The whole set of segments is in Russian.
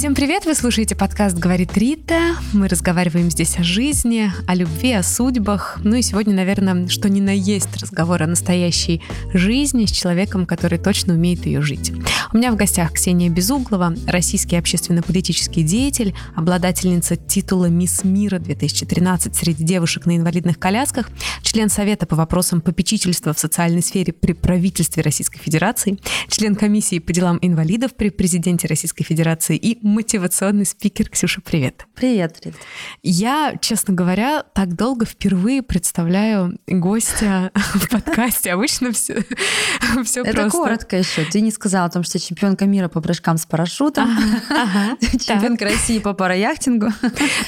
Всем привет! Вы слушаете подкаст «Говорит Рита». Мы разговариваем здесь о жизни, о любви, о судьбах. Ну и сегодня, наверное, что ни на есть разговор о настоящей жизни с человеком, который точно умеет ее жить. У меня в гостях Ксения Безуглова, российский общественно-политический деятель, обладательница титула «Мисс Мира 2013» среди девушек на инвалидных колясках, член Совета по вопросам попечительства в социальной сфере при правительстве Российской Федерации, член комиссии по делам инвалидов при президенте Российской Федерации и мотивационный спикер. Ксюша, привет. Привет, Рит. Я, честно говоря, так долго впервые представляю гостя в подкасте. Обычно все, все Это просто. коротко еще. Ты не сказала о том, что чемпионка мира по прыжкам с парашютом, Ага, чемпионка России по параяхтингу,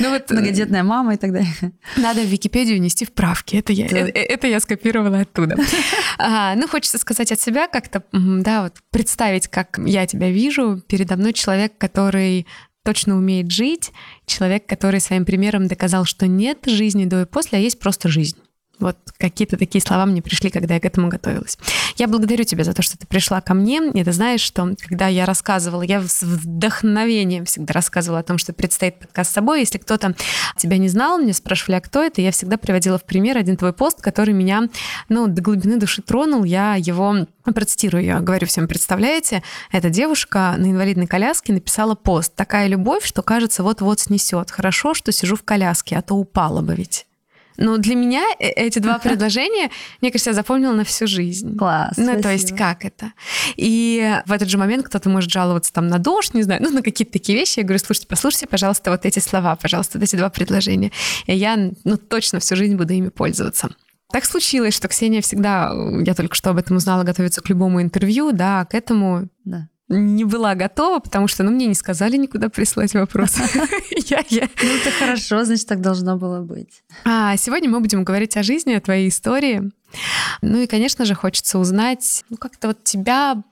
Ну вот многодетная мама и так далее. Надо в Википедию нести вправки. Это я, Да. э- э- это я скопировала оттуда. А, ну, хочется сказать от себя как-то, да, вот представить, как я тебя вижу. Передо мной человек, который точно умеет жить, человек, который своим примером доказал, что нет жизни до и после, а есть просто жизнь. Вот какие-то такие слова мне пришли, когда я к этому готовилась. Я благодарю тебя за то, что ты пришла ко мне. И ты знаешь, что когда я рассказывала, я с вдохновением всегда рассказывала о том, что предстоит подкаст с собой. Если кто-то тебя не знал, мне спрашивали, а кто это, я всегда приводила в пример один твой пост, который меня ну, до глубины души тронул. Я его процитирую, я говорю всем, представляете, эта девушка на инвалидной коляске написала пост. Такая любовь, что кажется, вот-вот снесет. Хорошо, что сижу в коляске, а то упала бы ведь. Но для меня э- эти два предложения, мне кажется, я запомнила на всю жизнь. Класс, Ну, то есть как это? И в этот же момент кто-то может жаловаться там на дождь, не знаю, ну, на какие-то такие вещи. Я говорю, слушайте, послушайте, пожалуйста, вот эти слова, пожалуйста, вот эти два предложения. И я, ну, точно всю жизнь буду ими пользоваться. Так случилось, что Ксения всегда, я только что об этом узнала, готовится к любому интервью, да, к этому Да. Не была готова, потому что, ну, мне не сказали никуда прислать я- Ну, это хорошо, значит, так должно было быть. а сегодня мы будем говорить о жизни, о твоей истории. Ну и, конечно же, хочется узнать, ну, как-то вот тебя,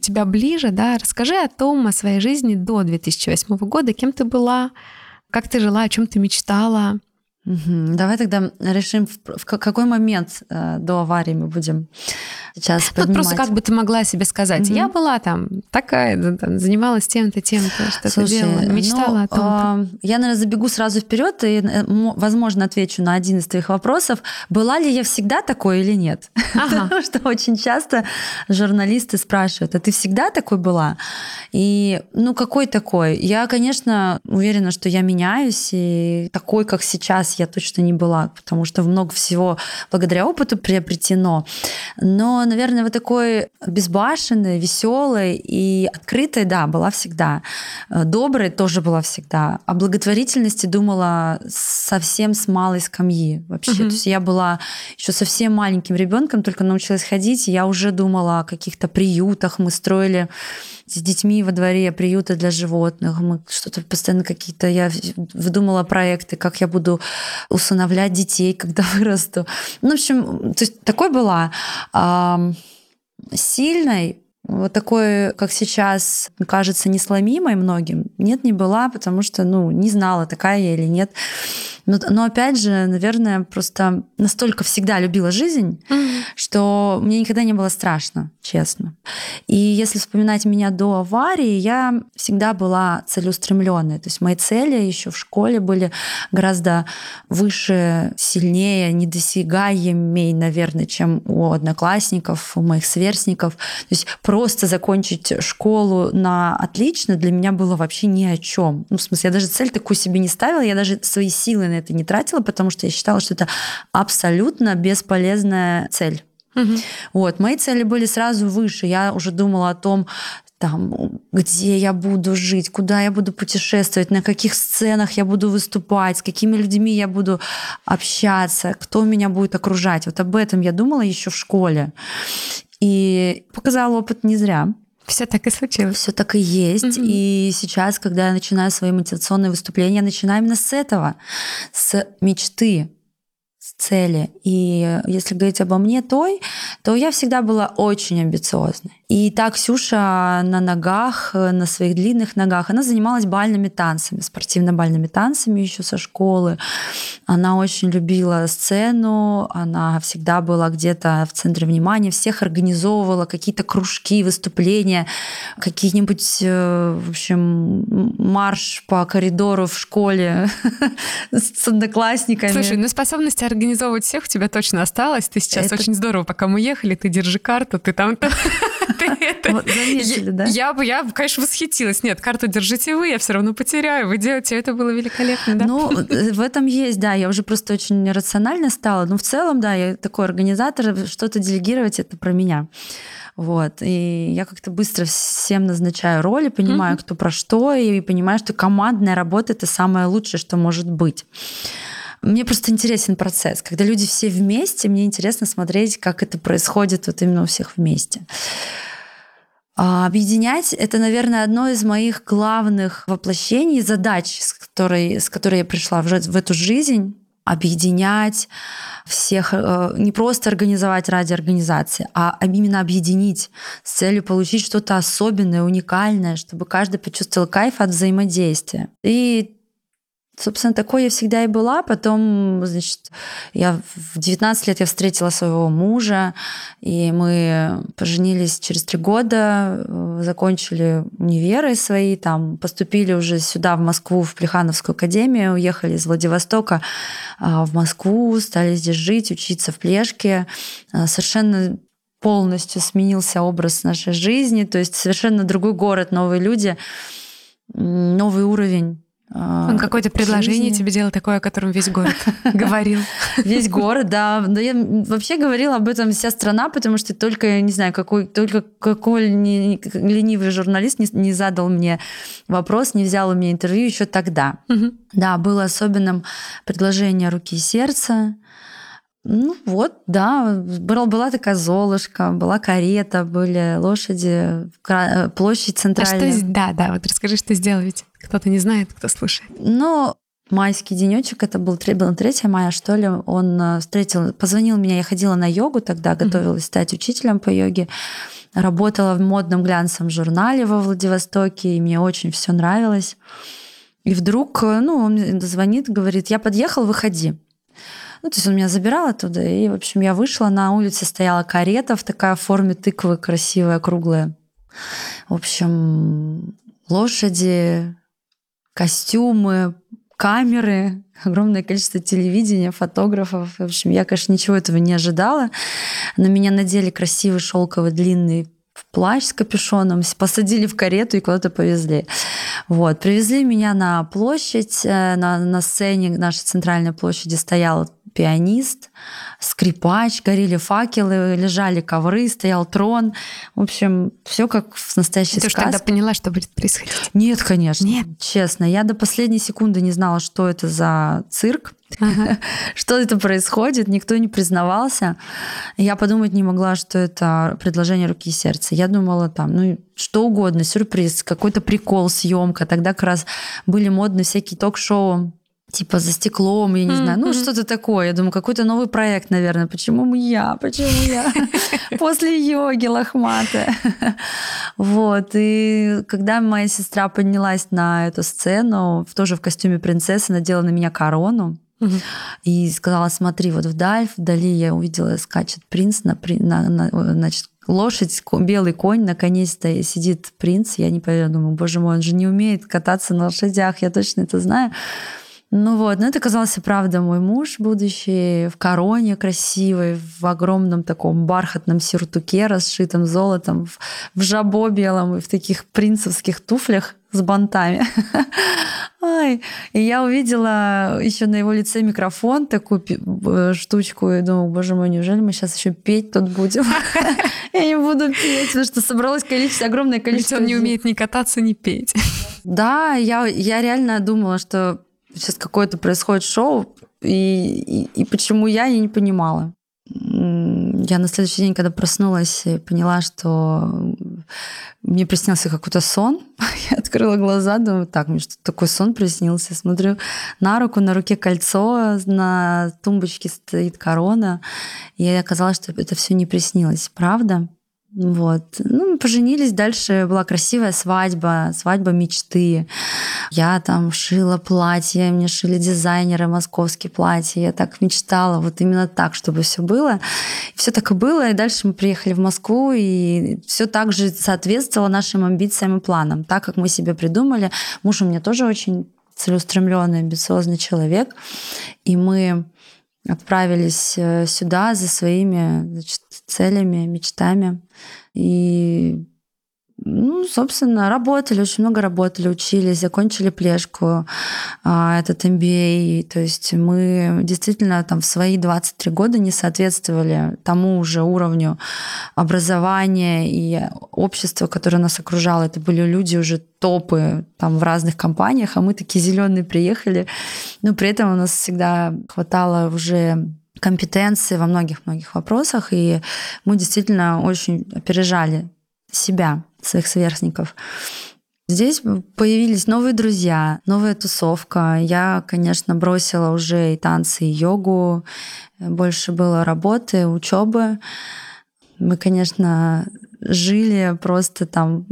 тебя ближе, да, расскажи о том, о своей жизни до 2008 года, кем ты была, как ты жила, о чем ты мечтала. Давай тогда решим, в в ка- какой момент э, до аварии мы будем сейчас Ну, поднимать. просто как бы ты могла себе сказать, Мгм. я была там такая, там, занималась тем-то, тем-то, что-то делала, мечтала ну, о том а, Я, наверное, забегу сразу вперед и, э, мо- возможно, отвечу на один из твоих вопросов. Была ли я всегда такой или нет? Ага. Потому что очень часто журналисты спрашивают, а ты всегда такой была? И, ну, какой такой? Я, конечно, уверена, что я меняюсь, и такой, как сейчас, я точно не была, потому что много всего благодаря опыту приобретено. Но, наверное, вот такой безбашенной, веселой и открытой, да, была всегда. Э, Доброй тоже была всегда. О благотворительности думала совсем с малой скамьи вообще. Мгм. То есть я была еще совсем маленьким ребенком, только научилась ходить, и я уже думала о каких-то приютах. Мы строили с детьми во дворе приюты для животных. Мы что-то постоянно какие-то... Я выдумала проекты, как я буду усыновлять детей, когда вырасту. Ну, в общем, то есть такой была. Сильной, вот такой, как сейчас, кажется, несломимой многим, нет, не была, потому что, ну, не знала, такая я или нет. Но, но опять же, наверное, просто настолько всегда любила жизнь, что мне никогда не было страшно, честно. И если вспоминать меня до аварии, я всегда была целеустремленной. То есть мои цели еще в школе были гораздо выше, сильнее, недосягаемей, наверное, чем у одноклассников, у моих сверстников. То есть просто закончить школу на отлично для меня было вообще ни о чем. Ну, в смысле, я даже цель такую себе не ставила, я даже свои силы на это не тратила, потому что я считала, что это абсолютно бесполезная цель. Мгм. Вот, мои цели были сразу выше. Я уже думала о том, там, где я буду жить, куда я буду путешествовать, на каких сценах я буду выступать, с какими людьми я буду общаться, кто меня будет окружать. Вот об этом я думала еще в школе. И показал опыт не зря. Все так и случилось. Все так и есть. Мгм. И сейчас, когда я начинаю свои мотивационные выступления, я начинаю именно с этого, с мечты, цели. И если говорить обо мне той, то я всегда была очень амбициозной. И так Ксюша на ногах, на своих длинных ногах, она занималась бальными танцами, спортивно-бальными танцами еще со школы. Она очень любила сцену, она всегда была где-то в центре внимания, всех организовывала какие-то кружки, выступления, какие-нибудь, э, в общем, марш по коридору в школе с одноклассниками. Слушай, ну способность организовывать всех у тебя точно осталась. Ты сейчас Это... очень здорово, пока мы ехали, ты держи карту, ты там заметили, да? Я бы, я, конечно, восхитилась. Нет, карту держите вы, я все равно потеряю. Вы делаете, это было великолепно, да? Ну, э, в этом есть, да. Я уже просто очень рационально стала. Но в целом, да, я такой организатор, что-то делегировать это про меня. Вот. И я как-то быстро всем назначаю роли, понимаю, mm-hmm. кто про что, и понимаю, что командная работа это самое лучшее, что может быть. Мне просто интересен процесс. Когда люди все вместе, мне интересно смотреть, как это происходит вот именно у всех вместе. А объединять — это, наверное, одно из моих главных воплощений, задач, с которой, с которой я пришла в, в эту жизнь объединять всех, э, не просто организовать ради организации, а именно объединить с целью получить что-то особенное, уникальное, чтобы каждый почувствовал кайф от взаимодействия. И Собственно, такой я всегда и была. Потом, значит, я в 19 лет я встретила своего мужа, и мы поженились через три года, э, закончили универы свои, там поступили уже сюда, в Москву, в Плехановскую академию, уехали из Владивостока а, в Москву, стали здесь жить, учиться в Плешке. А, совершенно полностью сменился образ нашей жизни, то есть совершенно другой город, новые люди, новый уровень он а, какое-то предложение тебе делал такое, о котором весь город говорил. Весь город, да. Да я вообще говорила об этом вся страна, потому что только, не знаю, какой, только какой ленивый журналист не, не задал мне вопрос, не взял у меня интервью еще тогда. Угу. Да, было особенным предложение руки и сердца. Ну вот, да, была такая Золушка, была карета, были лошади, площадь центральная. А что, да, да, вот расскажи, что сделал, ведь кто-то не знает, кто слушает. Ну, майский денечек, это был, был 3 мая, что ли, он э, встретил, позвонил меня, я ходила на йогу тогда, готовилась стать учителем по йоге, работала в модном глянцевом журнале во Владивостоке, и мне очень все нравилось. И вдруг, э, ну, он звонит, говорит, я подъехал, выходи. Ну, то есть он меня забирал оттуда, и, в общем, я вышла, на улице стояла карета в такой форме тыквы, красивая, круглая. В общем, лошади, костюмы, камеры, огромное количество телевидения, фотографов. В общем, я, конечно, ничего этого не ожидала. На меня надели красивый шелковый длинный плащ с капюшоном, посадили в карету и куда-то повезли. Вот. Привезли меня на площадь, э, на, на сцене нашей центральной площади стоял пианист, скрипач, горели факелы, лежали ковры, стоял трон. В общем, все как в настоящей Ты сказке. Ты тогда поняла, что будет происходить? Нет, конечно. Нет. Честно, я до последней секунды не знала, что это за цирк. Ага. что это происходит, никто не признавался. Я подумать не могла, что это предложение руки и сердца. Я думала там, ну, что угодно, сюрприз, какой-то прикол, съемка. Тогда как раз были модны всякие ток-шоу типа за стеклом, я не знаю, ну что-то такое. Я думаю, какой-то новый проект, наверное. Почему я? Почему я? После йоги лохматая. Вот. И когда моя сестра поднялась на эту сцену, тоже в костюме принцессы, надела на меня корону, и сказала, смотри, вот вдаль, вдали я увидела, скачет принц на, на, на значит, лошадь, белый конь, наконец-то сидит принц. Я не поверю, думаю, боже мой, он же не умеет кататься на лошадях, я точно это знаю. Ну вот, но это оказался, правда, мой муж будущий, в короне красивой, в огромном таком бархатном сюртуке, расшитом золотом, в, в жабо белом и в таких принцевских туфлях с бантами. Ай. И я увидела еще на его лице микрофон, такую э, штучку, и думаю, боже мой, неужели мы сейчас еще петь тут будем? Я не буду петь, потому что собралось количество, огромное количество... Ведь он не умеет ни кататься, ни петь. Да, я, я реально думала, что сейчас какое-то происходит шоу, и, и, и почему я, я не понимала. Я на следующий день, когда проснулась, поняла, что мне приснился какой-то сон. Я открыла глаза, думаю, так, мне что такой сон приснился. Смотрю на руку, на руке кольцо, на тумбочке стоит корона. И оказалось, что это все не приснилось. Правда? Вот. Ну, мы поженились, дальше была красивая свадьба, свадьба мечты. Я там шила платья, мне шили дизайнеры московские платья. Я так мечтала, вот именно так, чтобы все было. Все так и было, и дальше мы приехали в Москву, и все так же соответствовало нашим амбициям и планам, так как мы себе придумали. Муж у меня тоже очень целеустремленный, амбициозный человек, и мы отправились э, сюда за своими значит, целями, мечтами. И ну, собственно, работали, очень много работали, учились, закончили плешку, а, этот MBA. То есть мы действительно там в свои 23 года не соответствовали тому уже уровню образования и общества, которое нас окружало. Это были люди уже топы там в разных компаниях, а мы такие зеленые приехали. Но при этом у нас всегда хватало уже компетенции во многих-многих вопросах, и мы действительно очень опережали себя, своих сверстников. Здесь появились новые друзья, новая тусовка. Я, конечно, бросила уже и танцы, и йогу. Больше было работы, учебы. Мы, конечно, жили просто там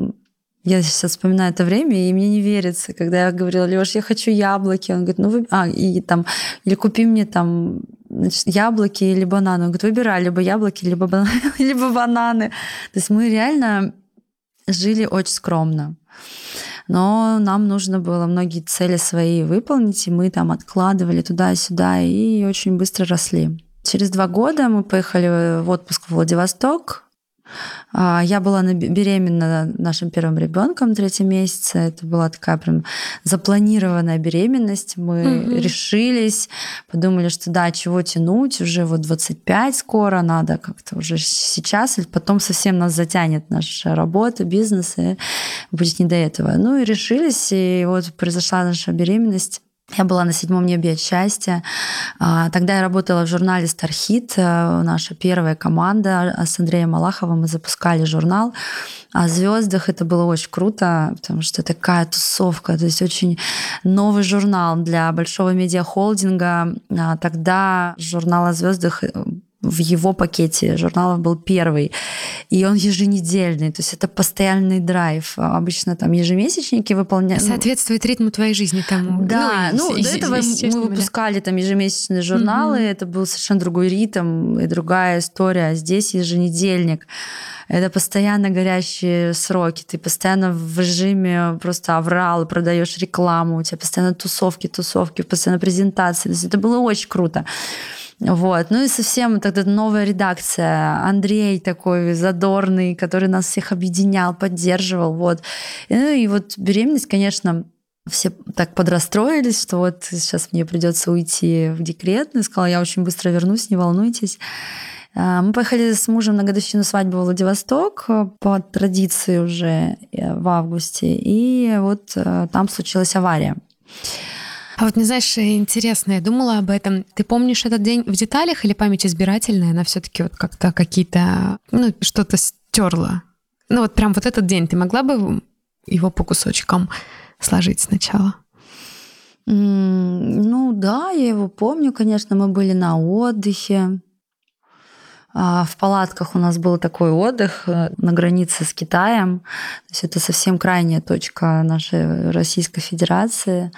я сейчас вспоминаю это время, и мне не верится, когда я говорила, Леш, я хочу яблоки. Он говорит, ну вы... А, и там, или купи мне там значит, яблоки или бананы. Он говорит, выбирай либо яблоки, либо, бананы. То есть мы реально жили очень скромно. Но нам нужно было многие цели свои выполнить, и мы там откладывали туда-сюда и очень быстро росли. Через два года мы поехали в отпуск в Владивосток, я была беременна нашим первым ребенком третьем месяце. Это была такая прям запланированная беременность. Мы угу. решились, подумали, что да, чего тянуть, уже вот 25 скоро, надо как-то уже сейчас, или потом совсем нас затянет наша работа, бизнес, и будет не до этого. Ну и решились, и вот произошла наша беременность. Я была на седьмом небе от счастья. А, тогда я работала в журнале «Стархит». Э, наша первая команда с Андреем Малаховым. Мы запускали журнал о звездах. Это было очень круто, потому что такая тусовка. То есть очень новый журнал для большого медиахолдинга. А, тогда журнал о звездах э, в его пакете журналов был первый. И он еженедельный, то есть это постоянный драйв. Обычно там ежемесячники выполняют. Ну, Соответствует ритму твоей жизни тому. Да, ну, ну до этого мы выпускали там ежемесячные журналы, угу. это был совершенно другой ритм и другая история. А здесь еженедельник. Это постоянно горящие сроки, ты постоянно в режиме просто аврал, продаешь рекламу, у тебя постоянно тусовки, тусовки, постоянно презентации. То есть это было очень круто. Вот. Ну и совсем тогда новая редакция. Андрей такой задорный, который нас всех объединял, поддерживал. Вот. Ну и вот беременность, конечно, все так подрастроились, что вот сейчас мне придется уйти в декрет. И сказала, я очень быстро вернусь, не волнуйтесь. А, мы поехали с мужем на годовщину свадьбы в Владивосток э, по традиции уже э, в августе. И вот э, там случилась авария. А вот, не знаешь, интересно, я думала об этом. Ты помнишь этот день в деталях или память избирательная? Она все таки вот как-то какие-то, ну, что-то стерла? Ну, вот прям вот этот день ты могла бы его по кусочкам сложить сначала? Ну да, я его помню, конечно, мы были на отдыхе. А, в палатках у нас был такой отдых э, на границе с Китаем. То есть это совсем крайняя точка нашей Российской Федерации.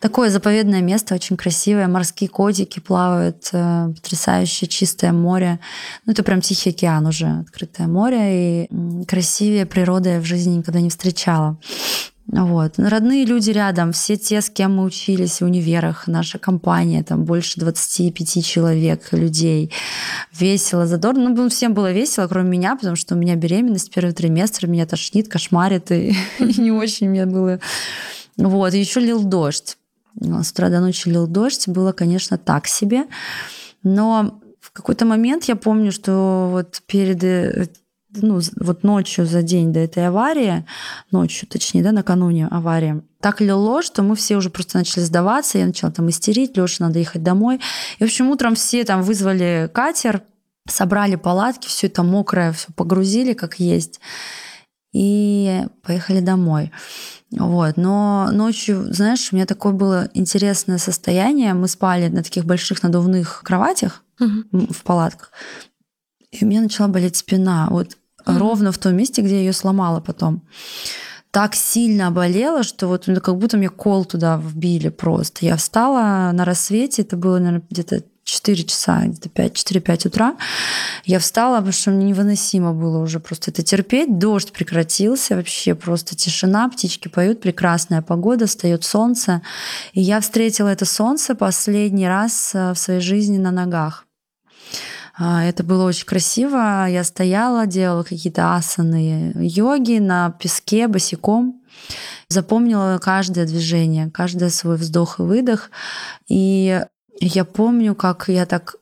Такое заповедное место, очень красивое. Морские котики плавают, э, потрясающее чистое море. Ну, это прям Тихий океан уже, открытое море. И красивее природы я в жизни никогда не встречала. Вот. Родные люди рядом, все те, с кем мы учились в универах, наша компания, там больше 25 человек, людей. Весело, задорно. Ну, всем было весело, кроме меня, потому что у меня беременность, первый триместр, меня тошнит, кошмарит, и, не очень мне было. Вот. Еще лил дождь. С утра до ночи лил дождь. Было, конечно, так себе. Но в какой-то момент я помню, что вот перед э, ну, вот ночью за день до этой аварии, ночью, точнее, да, накануне аварии, так лило, что мы все уже просто начали сдаваться, я начала там истерить, Леша, надо ехать домой. И, в общем, утром все там вызвали катер, собрали палатки, все это мокрое, все погрузили как есть. и поехали домой. Вот. Но ночью, знаешь, у меня такое было интересное состояние. Мы спали на таких больших надувных кроватях угу. в палатках. И у меня начала болеть спина. Вот угу. ровно в том месте, где я ее сломала потом. Так сильно болела, что вот ну, как будто мне кол туда вбили просто. Я встала на рассвете, это было, наверное, где-то 4 часа, где-то 5-4-5 утра. Я встала, потому что мне невыносимо было уже просто это терпеть. Дождь прекратился, вообще просто тишина, птички поют, прекрасная погода, встает солнце. И я встретила это солнце последний раз э, в своей жизни на ногах. А, это было очень красиво. Я стояла, делала какие-то асаны йоги на песке босиком. Запомнила каждое движение, каждый свой вздох и выдох. И я помню, как я так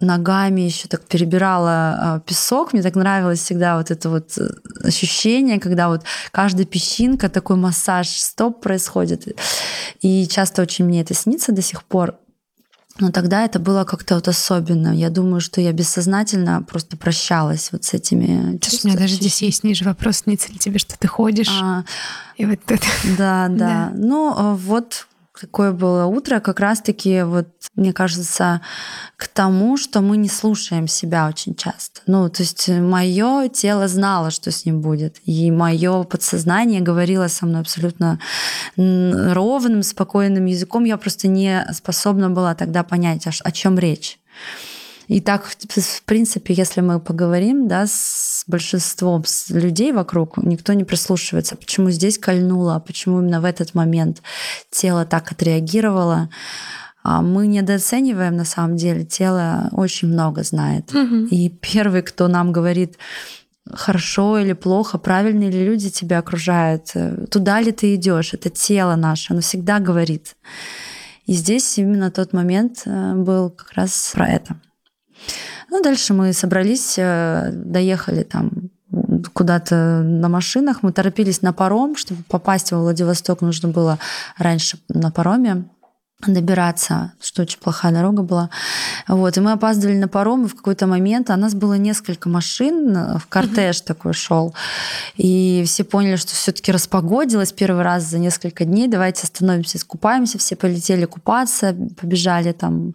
ногами еще так перебирала а, песок. Мне так нравилось всегда вот это вот э, ощущение, когда вот каждая песчинка, такой массаж стоп происходит. И часто очень мне это снится до сих пор. Но тогда это было как-то вот особенно. Я думаю, что я бессознательно просто прощалась вот с этими чувствами. У меня даже здесь есть ниже вопрос, снится ли тебе, что ты ходишь? А, и вот это. Да, да. да. Ну, а вот такое было утро, как раз-таки, вот, мне кажется, к тому, что мы не слушаем себя очень часто. Ну, то есть мое тело знало, что с ним будет. И мое подсознание говорило со мной абсолютно ровным, спокойным языком. Я просто не способна была тогда понять, о чем речь. И так, в принципе, если мы поговорим да, с большинством людей вокруг, никто не прислушивается, почему здесь кольнуло, почему именно в этот момент тело так отреагировало. А мы недооцениваем на самом деле, тело очень много знает. Угу. И первый, кто нам говорит, хорошо или плохо, правильные ли люди тебя окружают, туда ли ты идешь, это тело наше, оно всегда говорит. И здесь именно тот момент э, был как раз про это. Ну, дальше мы собрались, э, доехали там куда-то на машинах. Мы торопились на паром, чтобы попасть во Владивосток, нужно было раньше на пароме добираться, что очень плохая дорога была. Вот, и мы опаздывали на паром, и в какой-то момент а нас было несколько машин, в кортеж mm-hmm. такой шел, и все поняли, что все-таки распогодилось первый раз за несколько дней, давайте остановимся, искупаемся, все полетели купаться, побежали там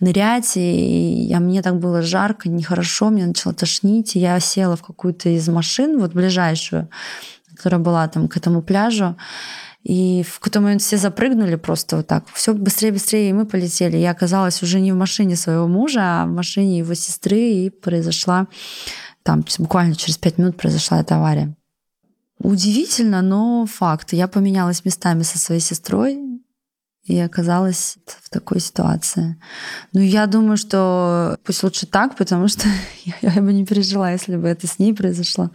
нырять, и, а мне так было жарко, нехорошо, мне начало тошнить, и я села в какую-то из машин, вот ближайшую, которая была там к этому пляжу, и в какой-то момент все запрыгнули просто вот так. Все быстрее, быстрее, и мы полетели. Я оказалась уже не в машине своего мужа, а в машине его сестры, и произошла там буквально через пять минут произошла эта авария. Удивительно, но факт. Я поменялась местами со своей сестрой и оказалась в такой ситуации. Ну, я думаю, что пусть лучше так, потому что я, я бы не пережила, если бы это с ней произошло.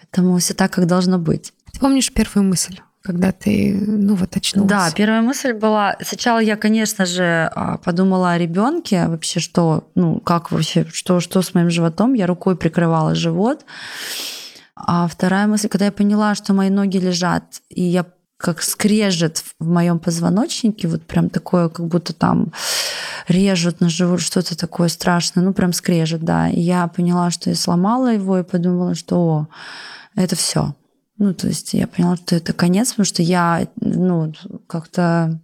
Поэтому все так, как должно быть. Ты помнишь первую мысль? Когда ты, ну вот, очнулась? Да, первая мысль была... Сначала я, конечно же, а, подумала о ребенке, вообще что, ну, как вообще, что, что с моим животом. Я рукой прикрывала живот. А вторая мысль, когда я поняла, что мои ноги лежат, и я как скрежет в моем позвоночнике, вот прям такое, как будто там режут на живот, что-то такое страшное, ну прям скрежет, да. И я поняла, что я сломала его и подумала, что о, это все ну, то есть я поняла, что это конец, потому что я, ну, как-то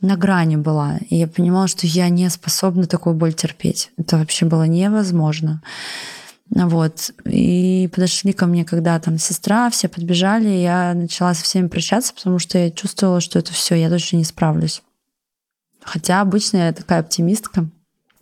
на грани была. И я понимала, что я не способна такую боль терпеть. Это вообще было невозможно. Вот. И подошли ко мне, когда там сестра, все подбежали, и я начала со всеми прощаться, потому что я чувствовала, что это все, я точно не справлюсь. Хотя обычно я такая оптимистка.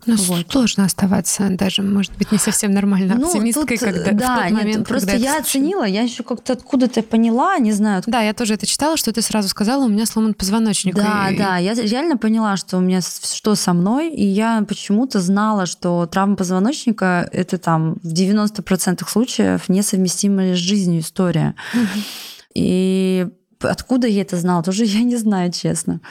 Ну, вот. сложно оставаться, даже, может быть, не совсем нормально ну, оптимисткой, тут, когда да, в тот момент, нет, просто я оценила, я еще как-то откуда-то поняла, не знаю. Да, я тоже это читала, что ты сразу сказала, у меня сломан позвоночник. Да, и... да, я реально поняла, что у меня что со мной, и я почему-то знала, что травма позвоночника это там в 90% случаев несовместимая с жизнью история. И откуда я это знала, тоже я не знаю, честно.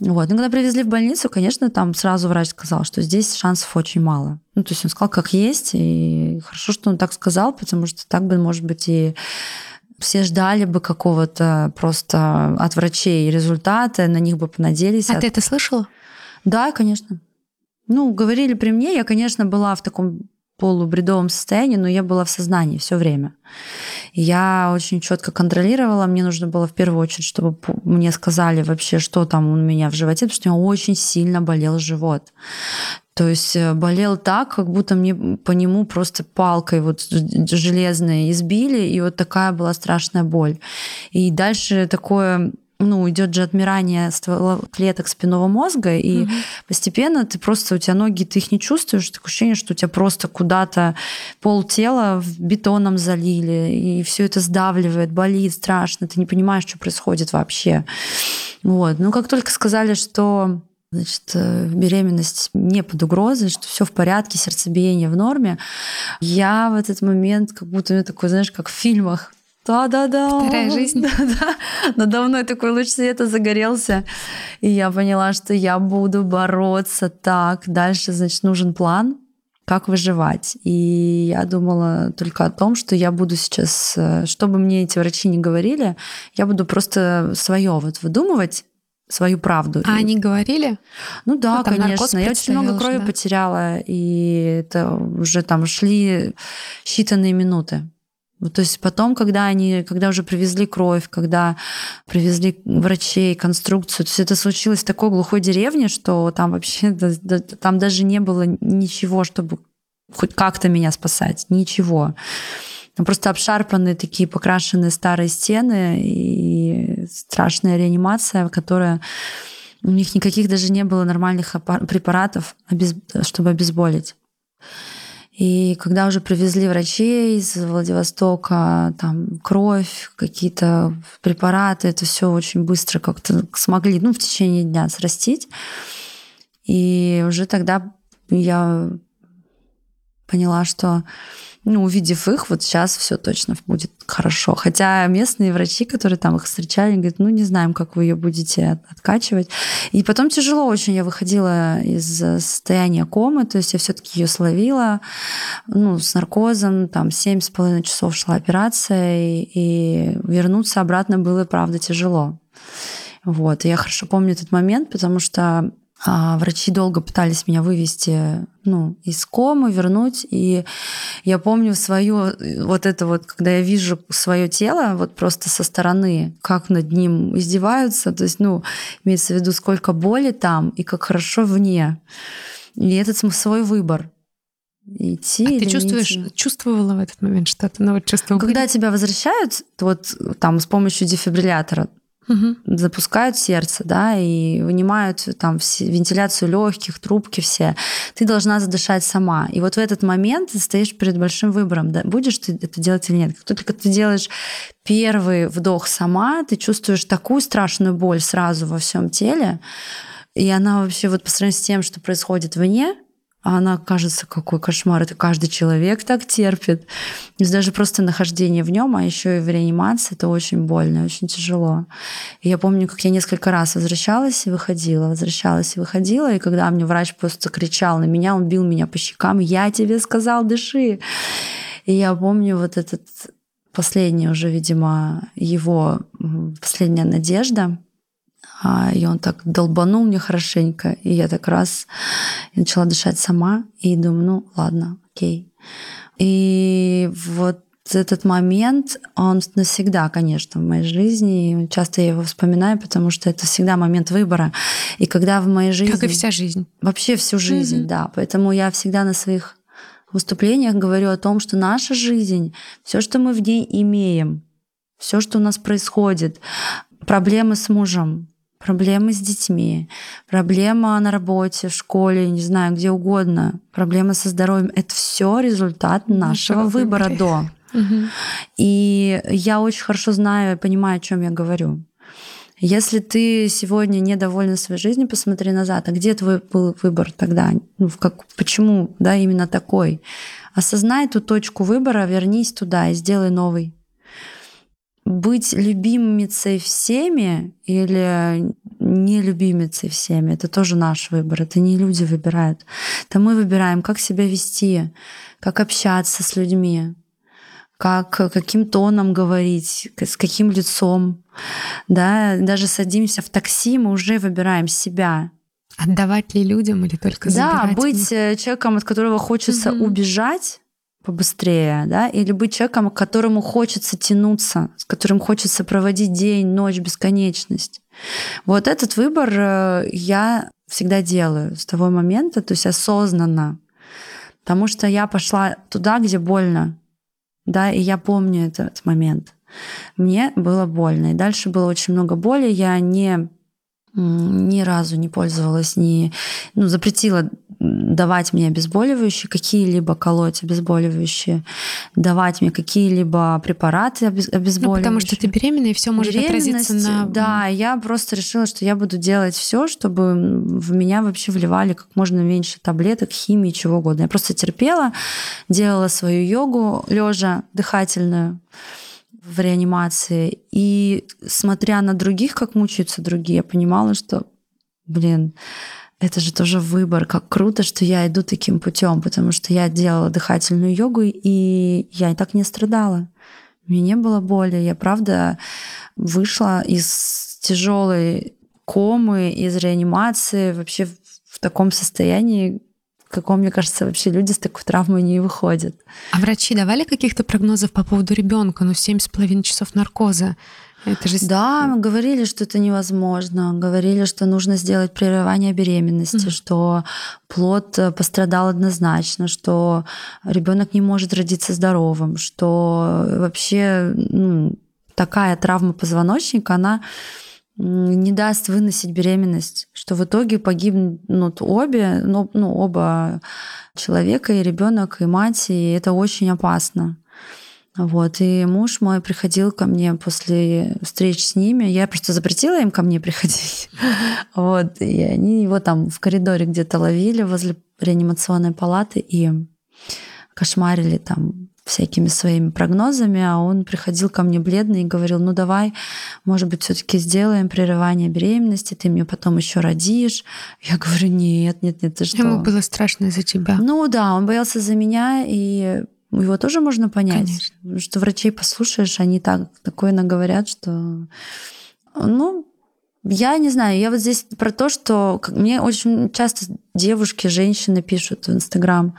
Вот. Но когда привезли в больницу, конечно, там сразу врач сказал, что здесь шансов очень мало. Ну, то есть он сказал, как есть, и хорошо, что он так сказал, потому что так бы, может быть, и все ждали бы какого-то просто от врачей результата, на них бы понадеялись. А от... ты это слышала? Да, конечно. Ну, говорили при мне, я, конечно, была в таком полубредовом состоянии, но я была в сознании все время. Я очень четко контролировала. Мне нужно было в первую очередь, чтобы мне сказали вообще, что там у меня в животе, потому что у меня очень сильно болел живот. То есть э, болел так, как будто мне по нему просто палкой вот железной избили, и вот такая была страшная боль. И дальше такое ну, идет же отмирание клеток спинного мозга, и угу. постепенно ты просто, у тебя ноги, ты их не чувствуешь, такое ощущение, что у тебя просто куда-то пол тела бетоном залили, и все это сдавливает, болит страшно, ты не понимаешь, что происходит вообще. Вот. Ну, как только сказали, что значит, э, беременность не под угрозой, что все в порядке, сердцебиение в норме, я в этот момент как будто такой, знаешь, как в фильмах, да-да-да. Вторая жизнь. Да-да. Надо мной такой луч света загорелся. И я поняла, что я буду бороться так. Дальше, значит, нужен план, как выживать. И я думала только о том, что я буду сейчас, э, что бы мне эти врачи не говорили, я буду просто свое вот выдумывать, свою правду. А они говорили? Ну да, ну, конечно. Я очень много крови да? потеряла, и это уже там шли считанные минуты. То есть потом, когда они, когда уже привезли кровь, когда привезли врачей, конструкцию, то есть это случилось в такой глухой деревне, что там вообще, там даже не было ничего, чтобы хоть как-то меня спасать, ничего. Там просто обшарпанные такие покрашенные старые стены и страшная реанимация, которая у них никаких даже не было нормальных препаратов, чтобы обезболить. И когда уже привезли врачей из Владивостока, там кровь, какие-то препараты, это все очень быстро как-то смогли, ну, в течение дня срастить. И уже тогда я поняла, что ну, увидев их, вот сейчас все точно будет хорошо. Хотя местные врачи, которые там их встречали, говорят, ну, не знаем, как вы ее будете откачивать. И потом тяжело очень. Я выходила из состояния комы, то есть я все-таки ее словила, ну, с наркозом, там, семь с половиной часов шла операция, и, и вернуться обратно было, правда, тяжело. Вот. И я хорошо помню этот момент, потому что а врачи долго пытались меня вывести ну, из комы, вернуть. И я помню свое, вот это вот, когда я вижу свое тело, вот просто со стороны, как над ним издеваются, то есть, ну, имеется в виду, сколько боли там и как хорошо вне. И этот свой выбор идти. А ты чувствуешь, идти. чувствовала в этот момент что-то? Ну, вот чувство Когда тебя возвращают, вот там с помощью дефибриллятора, угу. запускают сердце, да, и вынимают там все, вентиляцию легких, трубки все. Ты должна задышать сама. И вот в этот момент ты стоишь перед большим выбором, да, будешь ты это делать или нет. Как только ты делаешь первый вдох сама, ты чувствуешь такую страшную боль сразу во всем теле, и она вообще вот по сравнению с тем, что происходит вне, а она кажется, какой кошмар. Это каждый человек так терпит. То даже просто нахождение в нем, а еще и в реанимации, это очень больно, очень тяжело. И я помню, как я несколько раз возвращалась и выходила, возвращалась и выходила, и когда мне врач просто кричал на меня, он бил меня по щекам, я тебе сказал, дыши. И я помню вот этот последний уже, видимо, его последняя надежда, и он так долбанул мне хорошенько, и я так раз начала дышать сама, и думаю, ну ладно, окей. И вот этот момент, он навсегда, конечно, в моей жизни. И часто я его вспоминаю, потому что это всегда момент выбора. И когда в моей жизни... Как и вся жизнь. Вообще всю жизнь, mm-hmm. да. Поэтому я всегда на своих выступлениях говорю о том, что наша жизнь, все, что мы в ней имеем, все, что у нас происходит, проблемы с мужем, проблемы с детьми, проблема на работе, в школе, не знаю, где угодно, проблемы со здоровьем. Это все результат нашего, нашего выбора до. И я очень хорошо знаю и понимаю, о чем я говорю. Если ты сегодня недовольна своей жизнью, посмотри назад, а где твой был выбор тогда? Ну, как, почему да, именно такой? Осознай ту точку выбора, вернись туда и сделай новый быть любимицей всеми или не любимицей всеми, это тоже наш выбор. Это не люди выбирают. Это мы выбираем, как себя вести, как общаться с людьми, как, каким тоном говорить, с каким лицом. Да? Даже садимся в такси, мы уже выбираем себя. Отдавать ли людям или только забирать? Да, быть э, человеком, от которого хочется угу. убежать побыстрее, да, или быть человеком, к которому хочется тянуться, с которым хочется проводить день, ночь, бесконечность. Вот этот выбор э, я всегда делаю с того момента, то есть осознанно, потому что я пошла туда, где больно, да, и я помню этот момент. Мне было больно, и дальше было очень много боли, я не ни разу не пользовалась, не, ну, запретила давать мне обезболивающие, какие-либо колоть обезболивающие, давать мне какие-либо препараты обезболивающие. Ну, потому что ты беременна, и все может отразиться на... Да, я просто решила, что я буду делать все, чтобы в меня вообще вливали как можно меньше таблеток, химии, чего угодно. Я просто терпела, делала свою йогу лежа дыхательную, в реанимации. И смотря на других, как мучаются другие, я понимала, что, блин, это же тоже выбор. Как круто, что я иду таким путем, потому что я делала дыхательную йогу, и я и так не страдала. Мне не было боли. Я, правда, вышла из тяжелой комы, из реанимации вообще в таком состоянии, каком, мне кажется, вообще люди с такой травмой не выходят. А врачи давали каких-то прогнозов по поводу ребенка? Ну, семь с половиной часов наркоза. Это же... Да, мы говорили, что это невозможно. Говорили, что нужно сделать прерывание беременности, mm-hmm. что плод э, пострадал однозначно, что ребенок не может родиться здоровым, что вообще ну, такая травма позвоночника, она не даст выносить беременность, что в итоге погибнут обе, ну, ну оба человека, и ребенок, и мать, и это очень опасно. Вот. И муж мой приходил ко мне после встреч с ними. Я просто запретила им ко мне приходить. Вот. И они его там в коридоре где-то ловили возле реанимационной палаты и кошмарили там всякими своими прогнозами, а он приходил ко мне бледный и говорил, ну давай, может быть, все-таки сделаем прерывание беременности, ты мне потом еще родишь. Я говорю, нет, нет, нет, ты что? Ему было страшно за тебя. Ну да, он боялся за меня, и его тоже можно понять, Конечно. что врачей послушаешь, они так такое наговорят, что, ну, я не знаю, я вот здесь про то, что мне очень часто девушки, женщины пишут в Инстаграм,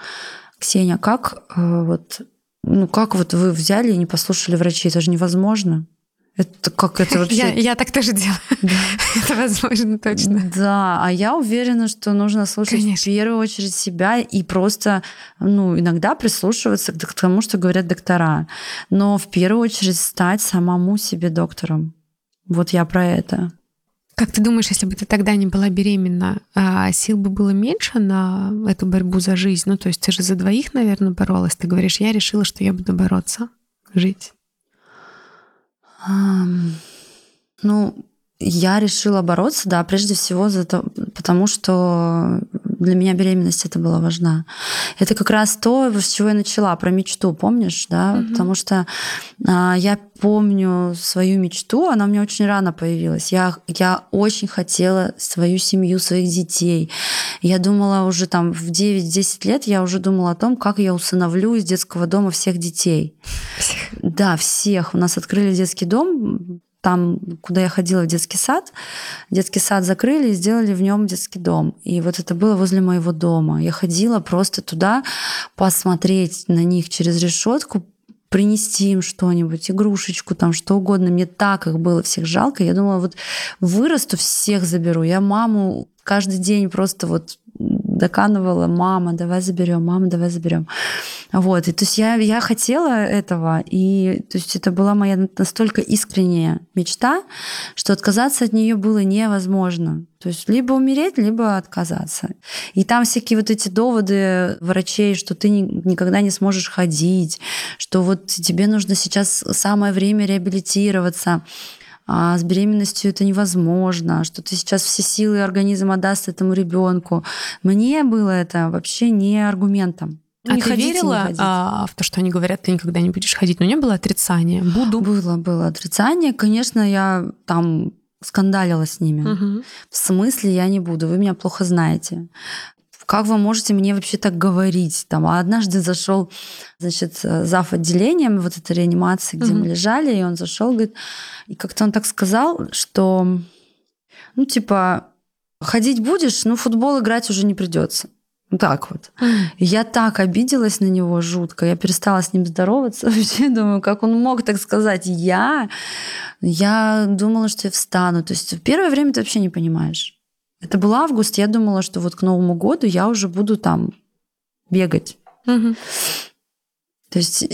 Ксения, как э, вот ну как вот вы взяли и не послушали врачей? Это же невозможно. Это как это вообще? Я, я так тоже делаю. Да. это возможно точно. Да, а я уверена, что нужно слушать Конечно. в первую очередь себя и просто, ну, иногда прислушиваться к тому, что говорят доктора. Но в первую очередь стать самому себе доктором. Вот я про это. Как ты думаешь, если бы ты тогда не была беременна, а сил бы было меньше на эту борьбу за жизнь? Ну, то есть ты же за двоих, наверное, боролась. Ты говоришь, я решила, что я буду бороться, жить. Ну, я решила бороться, да, прежде всего за то, потому что для меня беременность это была важна. Это как раз то, с чего я начала, про мечту, помнишь, да? Mm-hmm. Потому что а, я помню свою мечту, она у меня очень рано появилась. Я, я очень хотела свою семью, своих детей. Я думала уже там в 9-10 лет, я уже думала о том, как я усыновлю из детского дома всех детей. Всех. Да, всех. У нас открыли детский дом там, куда я ходила в детский сад, детский сад закрыли и сделали в нем детский дом. И вот это было возле моего дома. Я ходила просто туда посмотреть на них через решетку, принести им что-нибудь, игрушечку, там что угодно. Мне так их было всех жалко. Я думала, вот вырасту, всех заберу. Я маму каждый день просто вот доканывала, мама, давай заберем, мама, давай заберем. Вот, и то есть я, я хотела этого, и то есть это была моя настолько искренняя мечта, что отказаться от нее было невозможно. То есть либо умереть, либо отказаться. И там всякие вот эти доводы врачей, что ты никогда не сможешь ходить, что вот тебе нужно сейчас самое время реабилитироваться а с беременностью это невозможно, что ты сейчас все силы организм отдаст этому ребенку. Мне было это вообще не аргументом. Ну, а не ты ходите, верила а, в то, что они говорят, ты никогда не будешь ходить? Но не было отрицания? Буду. Было, было отрицание. Конечно, я там скандалила с ними. Угу. В смысле я не буду? Вы меня плохо знаете как вы можете мне вообще так говорить? Там, а однажды зашел, значит, зав. отделением вот этой реанимации, где mm мы лежали, и он зашел, говорит, и как-то он так сказал, что, ну, типа, ходить будешь, ну, футбол играть уже не придется. Так вот. Я так обиделась на него жутко. Я перестала с ним здороваться. Вообще думаю, как он мог так сказать. Я, я думала, что я встану. То есть в первое время ты вообще не понимаешь. Это был август, я думала, что вот к Новому году я уже буду там бегать. Мгм. То есть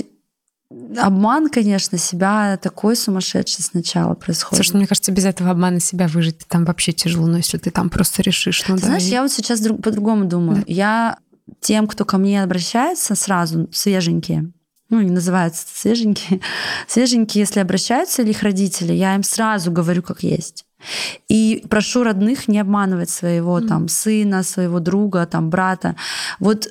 обман, конечно, себя такой сумасшедший сначала происходит. Слушай, ну, мне кажется, без этого обмана себя выжить там вообще тяжело, но если ты там просто решишь, ну Ты да. знаешь, и- я вот сейчас друг- по-другому думаю. Я тем, кто ко мне обращается сразу, свеженькие, ну, они называются свеженькие, свеженькие, если обращаются или их родители, я им сразу говорю, как есть. И прошу родных не обманывать своего Мгм. там сына, своего друга, там брата. Вот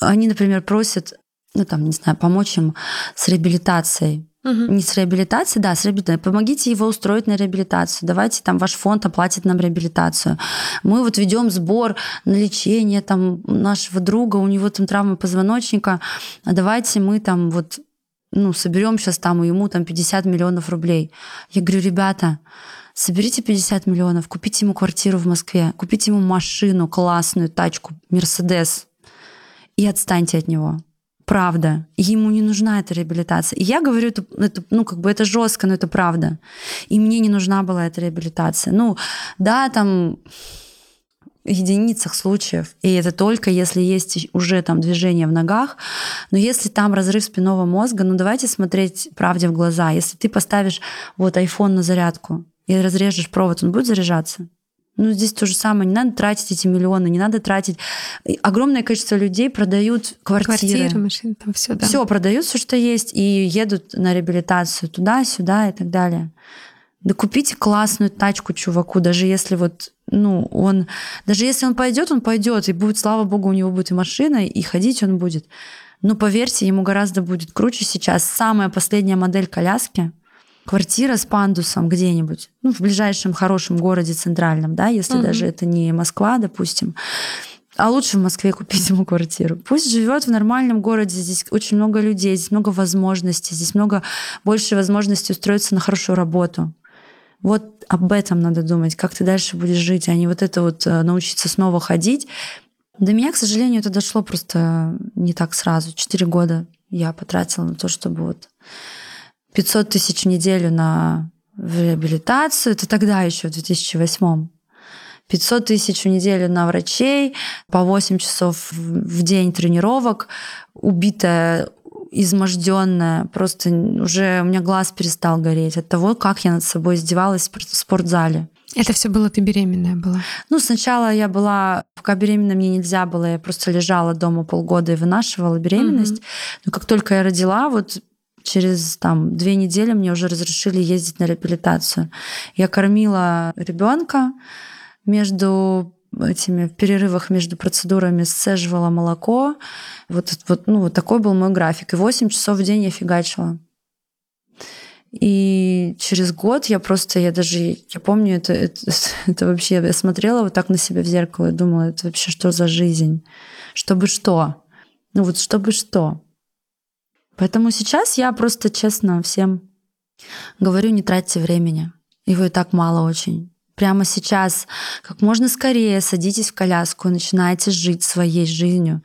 они, например, просят, ну там, не знаю, помочь им с реабилитацией. Мгм. Не с реабилитацией, да, с реабилитацией. Помогите его устроить на реабилитацию. Давайте там ваш фонд оплатит нам реабилитацию. Мы вот ведем сбор на лечение там нашего друга, у него там травма позвоночника. А давайте мы там вот ну, соберем сейчас там ему там 50 миллионов рублей. Я говорю, ребята, соберите 50 миллионов, купите ему квартиру в Москве, купите ему машину, классную тачку, Мерседес, и отстаньте от него. Правда. Ему не нужна эта реабилитация. И я говорю, это, это, ну, как бы это жестко, но это правда. И мне не нужна была эта реабилитация. Ну, да, там единицах случаев, и это только если есть уже там движение в ногах, но если там разрыв спинного мозга, ну давайте смотреть правде в глаза. Если ты поставишь вот iPhone на зарядку и разрежешь провод, он будет заряжаться? Ну, здесь то же самое. Не надо тратить эти миллионы, не надо тратить. Огромное количество людей продают квартиры. Квартиры, машины, там все, да. Все, продают все, что есть, и едут на реабилитацию туда-сюда и так далее. Да купите классную тачку чуваку, даже если вот, ну, он, даже если он пойдет, он пойдет, и будет, слава богу, у него будет и машина, и ходить он будет. Но поверьте, ему гораздо будет круче сейчас. Самая последняя модель коляски, квартира с пандусом где-нибудь, ну, в ближайшем хорошем городе центральном, да, если Мгм. даже это не Москва, допустим. А лучше в Москве купить ему квартиру. Пусть живет в нормальном городе, здесь очень много людей, здесь много возможностей, здесь много больше возможностей устроиться на хорошую работу. Вот об этом надо думать, как ты дальше будешь жить, а не вот это вот э, научиться снова ходить. До меня, к сожалению, это дошло просто не так сразу. Четыре года я потратила на то, чтобы вот 500 тысяч в неделю на реабилитацию. Это тогда еще, в 2008 500 тысяч в неделю на врачей, по 8 часов в день тренировок, убитая, изможденная, просто уже у меня глаз перестал гореть от того, как я над собой издевалась в спор- в спортзале. Это все было, ты беременная была. Ну, сначала я была, пока беременна мне нельзя было, я просто лежала дома полгода и вынашивала беременность. Но как только я родила, вот через там две недели мне уже разрешили ездить на реабилитацию. Я кормила ребенка между этими перерывах между процедурами сцеживала молоко. Вот, вот, ну, вот такой был мой график. И 8 часов в день я фигачила. И через год я просто, я даже, я помню, это, это, это вообще, я смотрела вот так на себя в зеркало и думала, это вообще что за жизнь? Чтобы что? Ну вот чтобы что? Поэтому сейчас я просто честно всем говорю, не тратьте времени. Его и так мало очень. Прямо сейчас, как можно скорее садитесь в коляску и начинайте жить своей жизнью.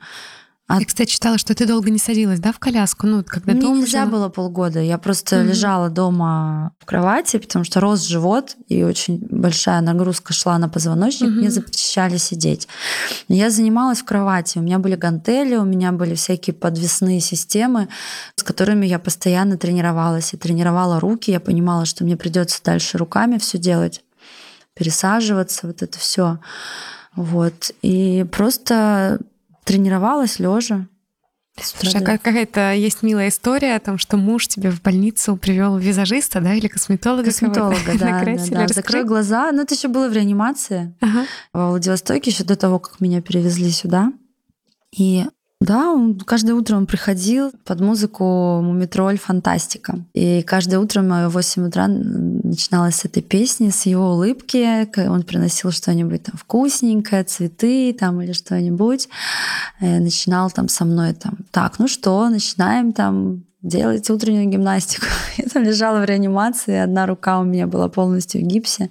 А- Я, кстати, читала, что ты долго не садилась, да, в коляску? Ну, когда Мне дома нельзя жила. было полгода. Я просто Мгм. лежала дома в кровати, потому что рос живот, и очень большая нагрузка шла на позвоночник, Мгм. мне запрещали сидеть. Но я занималась в кровати. У меня были гантели, у меня были всякие подвесные системы, с которыми я постоянно тренировалась. И тренировала руки. Я понимала, что мне придется дальше руками все делать, пересаживаться, вот это все. Вот. И просто тренировалась лежа. Слушай, а как- какая-то есть милая история о том, что муж тебе в больницу привел визажиста, да, или косметолога? Косметолога, да, да, да. Закрой глаза. Ну, это еще было в реанимации Ага. во Владивостоке, еще до того, как меня перевезли сюда. И да, он, каждое утро он приходил под музыку Мумитроль Фантастика. И каждое утро мое в 8 утра начиналось с этой песни, с его улыбки. Он приносил что-нибудь там вкусненькое, цветы там или что-нибудь. Э, Начинал там со мной там, так, ну что, начинаем там делать утреннюю гимнастику. Я там лежала в реанимации, одна рука у меня была полностью в гипсе.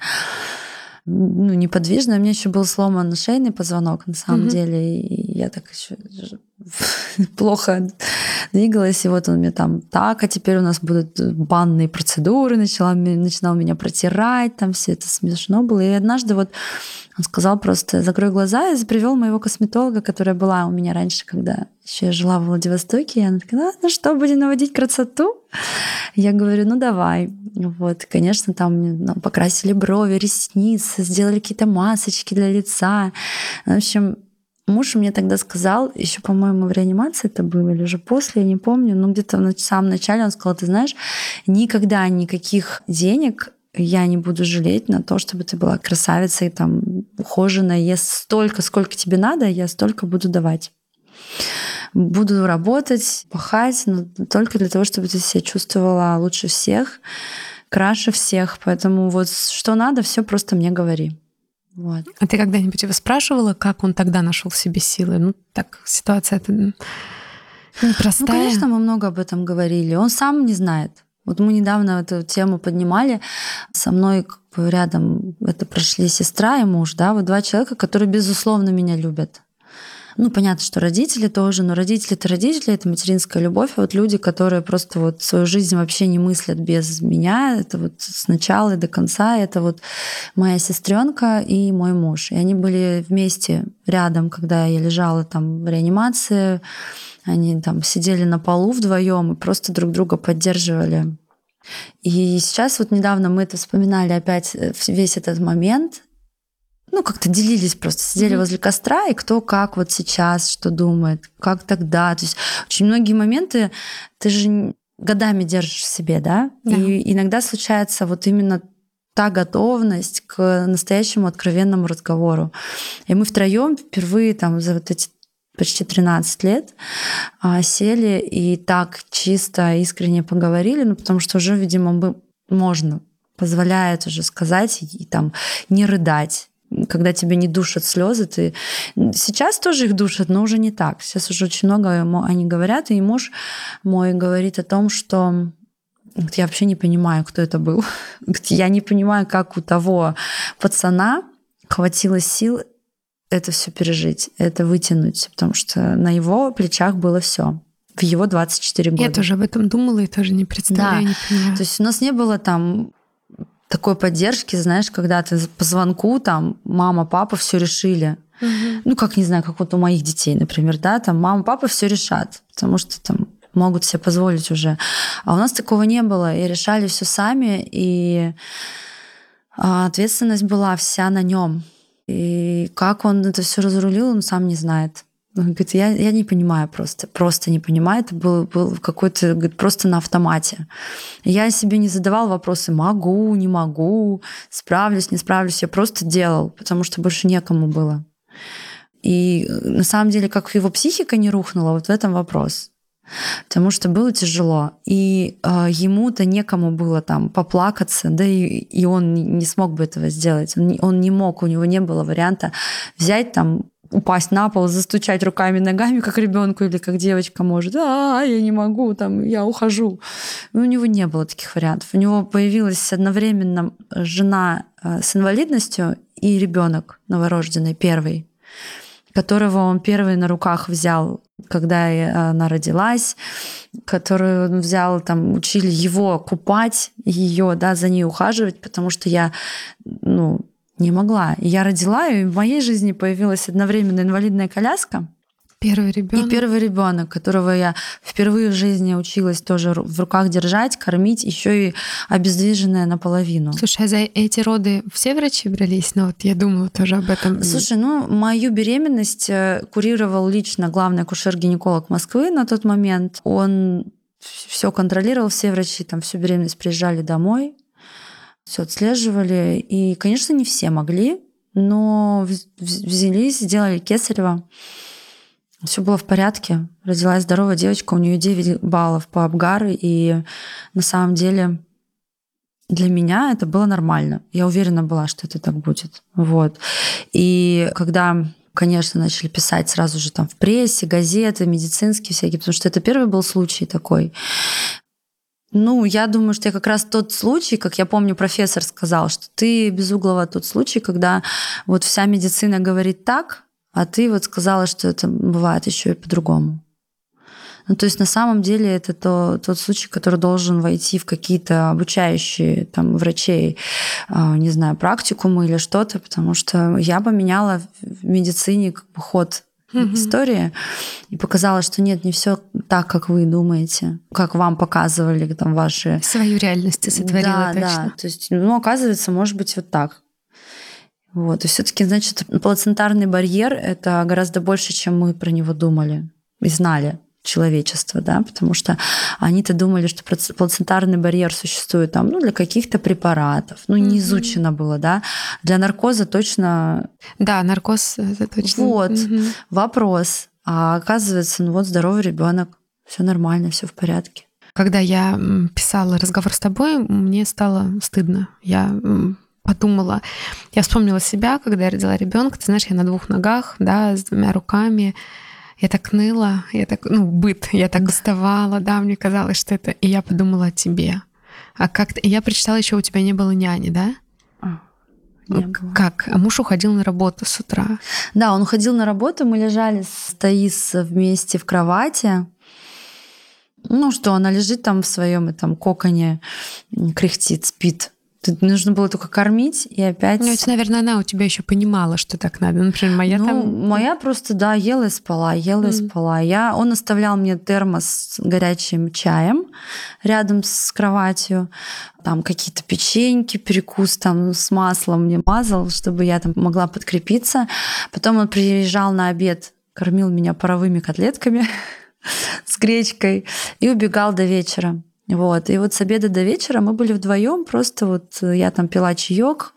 ну, неподвижная. У меня еще был сломан шейный позвонок, на самом угу. деле. И я так еще плохо двигалась. И вот он мне там так, а теперь у нас будут банные процедуры. Начала, начинал меня протирать, там все это смешно было. И однажды вот он сказал просто закрой глаза и привел моего косметолога, которая была у меня раньше, когда еще я жила в Владивостоке. И она такая, ну, что, будем наводить красоту? Я говорю, ну давай. Вот, конечно, там ну, покрасили брови, ресницы, сделали какие-то масочки для лица. В общем, Муж мне тогда сказал, еще, по-моему, в реанимации это было, или уже после, я не помню, но где-то в самом начале он сказал, ты знаешь, никогда никаких денег я не буду жалеть на то, чтобы ты была красавицей, там, ухоженная. Я столько, сколько тебе надо, я столько буду давать. Буду работать, пахать, но только для того, чтобы ты себя чувствовала лучше всех, краше всех. Поэтому вот что надо, все просто мне говори. Вот. А ты когда-нибудь его спрашивала, как он тогда нашел в себе силы? Ну, так, ситуация это непростая. Ну, конечно, мы много об этом говорили. Он сам не знает. Вот мы недавно эту тему поднимали. Со мной как бы рядом это прошли сестра и муж, да, вот два человека, которые, безусловно, меня любят. Ну, понятно, что родители тоже, но родители это родители, это материнская любовь. А вот люди, которые просто вот свою жизнь вообще не мыслят без меня, это вот с начала и до конца, это вот моя сестренка и мой муж. И они были вместе рядом, когда я лежала там в реанимации. Они там сидели на полу вдвоем и просто друг друга поддерживали. И сейчас вот недавно мы это вспоминали опять э, весь этот момент, ну, как-то делились просто, сидели mm-hmm. возле костра, и кто как вот сейчас, что думает, как тогда. То есть очень многие моменты ты же годами держишь в себе, да? да. И иногда случается вот именно та готовность к настоящему откровенному разговору. И мы втроем впервые там за вот эти почти 13 лет а, сели и так чисто, искренне поговорили, ну, потому что уже, видимо, можно, позволяет уже сказать и, и там не рыдать, когда тебя не душат слезы, ты сейчас тоже их душат, но уже не так. Сейчас уже очень много они говорят, и муж мой говорит о том, что я вообще не понимаю, кто это был. Я не понимаю, как у того пацана хватило сил это все пережить, это вытянуть, потому что на его плечах было все в его 24 года. Я тоже об этом думала и тоже не представляю, да. не понимаю. То есть у нас не было там такой поддержки, знаешь, когда ты по звонку там мама, папа все решили. Угу. Ну, как, не знаю, как вот у моих детей, например, да, там мама, папа все решат, потому что там могут себе позволить уже. А у нас такого не было, и решали все сами, и а, ответственность была вся на нем. И как он это все разрулил, он сам не знает. Он говорит, я, я не понимаю просто, просто не понимаю. Это был, был какой-то, просто на автомате. Я себе не задавал вопросы, могу, не могу, справлюсь, не справлюсь. Я просто делал, потому что больше некому было. И э, на самом деле, как его психика не рухнула, вот в этом вопрос потому что было тяжело. И э, ему-то некому было там поплакаться, да и, и он не смог бы этого сделать. Он не, он не мог, у него не было варианта взять там упасть на пол, застучать руками, ногами, как ребенку или как девочка может. А, я не могу, там, я ухожу. Но у него не было таких вариантов. У него появилась одновременно жена э, с инвалидностью и ребенок новорожденный первый которого он первый на руках взял, когда она родилась, которую он взял, там, учили его купать, ее, да, за ней ухаживать, потому что я, ну, не могла. И я родила, и в моей жизни появилась одновременно инвалидная коляска, Первый ребенок. И первый ребенок, которого я впервые в жизни училась тоже в руках держать, кормить, еще и обездвиженная наполовину. Слушай, а за эти роды все врачи брались? Ну вот я думала тоже об этом. Слушай, ну мою беременность э, курировал лично главный акушер-гинеколог Москвы на тот момент. Он все контролировал, все врачи там всю беременность приезжали домой, все отслеживали. И, конечно, не все могли, но взялись, сделали кесарево. Все было в порядке. Родилась здоровая девочка, у нее 9 баллов по Абгару, и на самом деле для меня это было нормально. Я уверена была, что это так будет. Вот. И когда конечно, начали писать сразу же там в прессе, газеты, медицинские всякие, потому что это первый был случай такой. Ну, я думаю, что я как раз тот случай, как я помню, профессор сказал, что ты без углова тот случай, когда вот вся медицина говорит так, а ты вот сказала, что это бывает еще и по-другому. Ну, то есть на самом деле это то, тот случай, который должен войти в какие-то обучающие там, врачей, а, не знаю, практикумы или что-то, потому что я поменяла в медицине как бы ход истории и показала, что нет, не все так, как вы думаете, как вам показывали там ваши... Свою реальность сотворила да, точно. Да, то есть, ну, оказывается, может быть вот так. Вот. И все-таки, значит, плацентарный барьер это гораздо больше, чем мы про него думали и знали человечества, да, потому что они-то думали, что плацентарный барьер существует там, ну, для каких-то препаратов, ну, не изучено было, да, для наркоза точно... Да, наркоз это точно. Вот, угу. вопрос. А оказывается, ну вот здоровый ребенок, все нормально, все в порядке. Когда я писала разговор с тобой, мне стало стыдно. Я подумала, я вспомнила себя, когда я родила ребенка. Ты знаешь, я на двух ногах, да, с двумя руками я так ныла, я так, ну, быт, я так уставала, да, мне казалось, что это... И я подумала о тебе. А как ты... Я прочитала еще, у тебя не было няни, да? А, не было. Как? А муж уходил на работу с утра. Да, он уходил на работу, мы лежали с Таис вместе в кровати. Ну что, она лежит там в своем этом коконе, кряхтит, спит. Тут нужно было только кормить и опять... Ну, это, наверное, она у тебя еще понимала, что так надо. Например, моя ну, там... Моя просто, да, ела и спала, ела mm. и спала. Я... Он оставлял мне термос с горячим чаем рядом с кроватью. Там какие-то печеньки, перекус там с маслом мне мазал, чтобы я там могла подкрепиться. Потом он приезжал на обед, кормил меня паровыми котлетками с гречкой и убегал до вечера. Вот. И вот с обеда до вечера мы были вдвоем, просто вот э, я там пила чаек,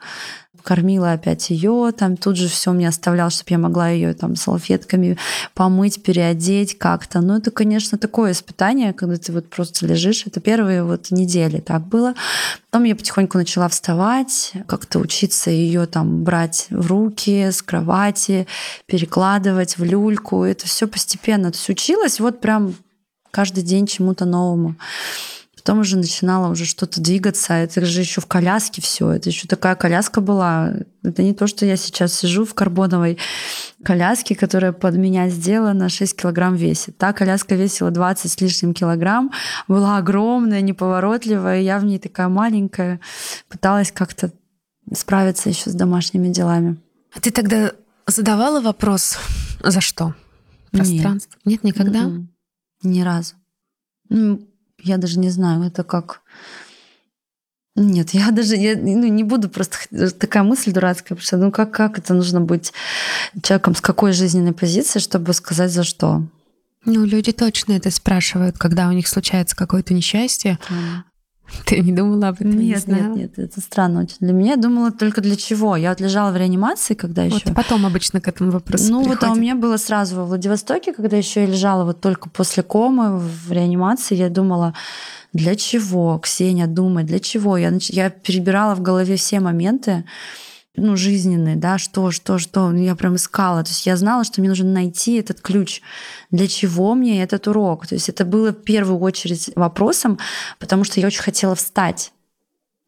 кормила опять ее, там тут же все мне оставлял, чтобы я могла ее там салфетками помыть, переодеть как-то. Ну, это, конечно, такое испытание, когда ты вот просто лежишь. Это первые вот недели так было. Потом я потихоньку начала вставать, как-то учиться ее там брать в руки с кровати, перекладывать в люльку. Это все постепенно. То есть училась вот прям каждый день чему-то новому. Потом уже начинала уже что-то двигаться. Это же еще в коляске все. Это еще такая коляска была. Это не то, что я сейчас сижу в карбоновой коляске, которая под меня сделана, 6 килограмм весит. Та коляска весила 20 с лишним килограмм, была огромная, неповоротливая. Я в ней такая маленькая. Пыталась как-то справиться еще с домашними делами. А ты тогда задавала вопрос, за что? Пространство? Нет, Нет никогда? Mm-mm. М-м. Ни разу. Ну, я даже не знаю, это как... Нет, я даже я, ну, не буду просто такая мысль дурацкая, потому что ну как, как это нужно быть человеком с какой жизненной позиции, чтобы сказать за что? Ну, люди точно это спрашивают, когда у них случается какое-то несчастье. Mm. Ты не думала об этом? Нет, не нет, нет, это странно очень. Для меня я думала только для чего. Я вот лежала в реанимации, когда вот еще. Потом обычно к этому вопросу. Ну приходит. вот а у меня было сразу во Владивостоке, когда еще я лежала вот только после комы в реанимации, я думала, для чего, Ксения, думать, для чего? Я, я перебирала в голове все моменты, ну, жизненные, да, что, что, что. Я прям искала. То есть я знала, что мне нужно найти этот ключ. Для чего мне этот урок? То есть это было в первую очередь вопросом, потому что я очень хотела встать.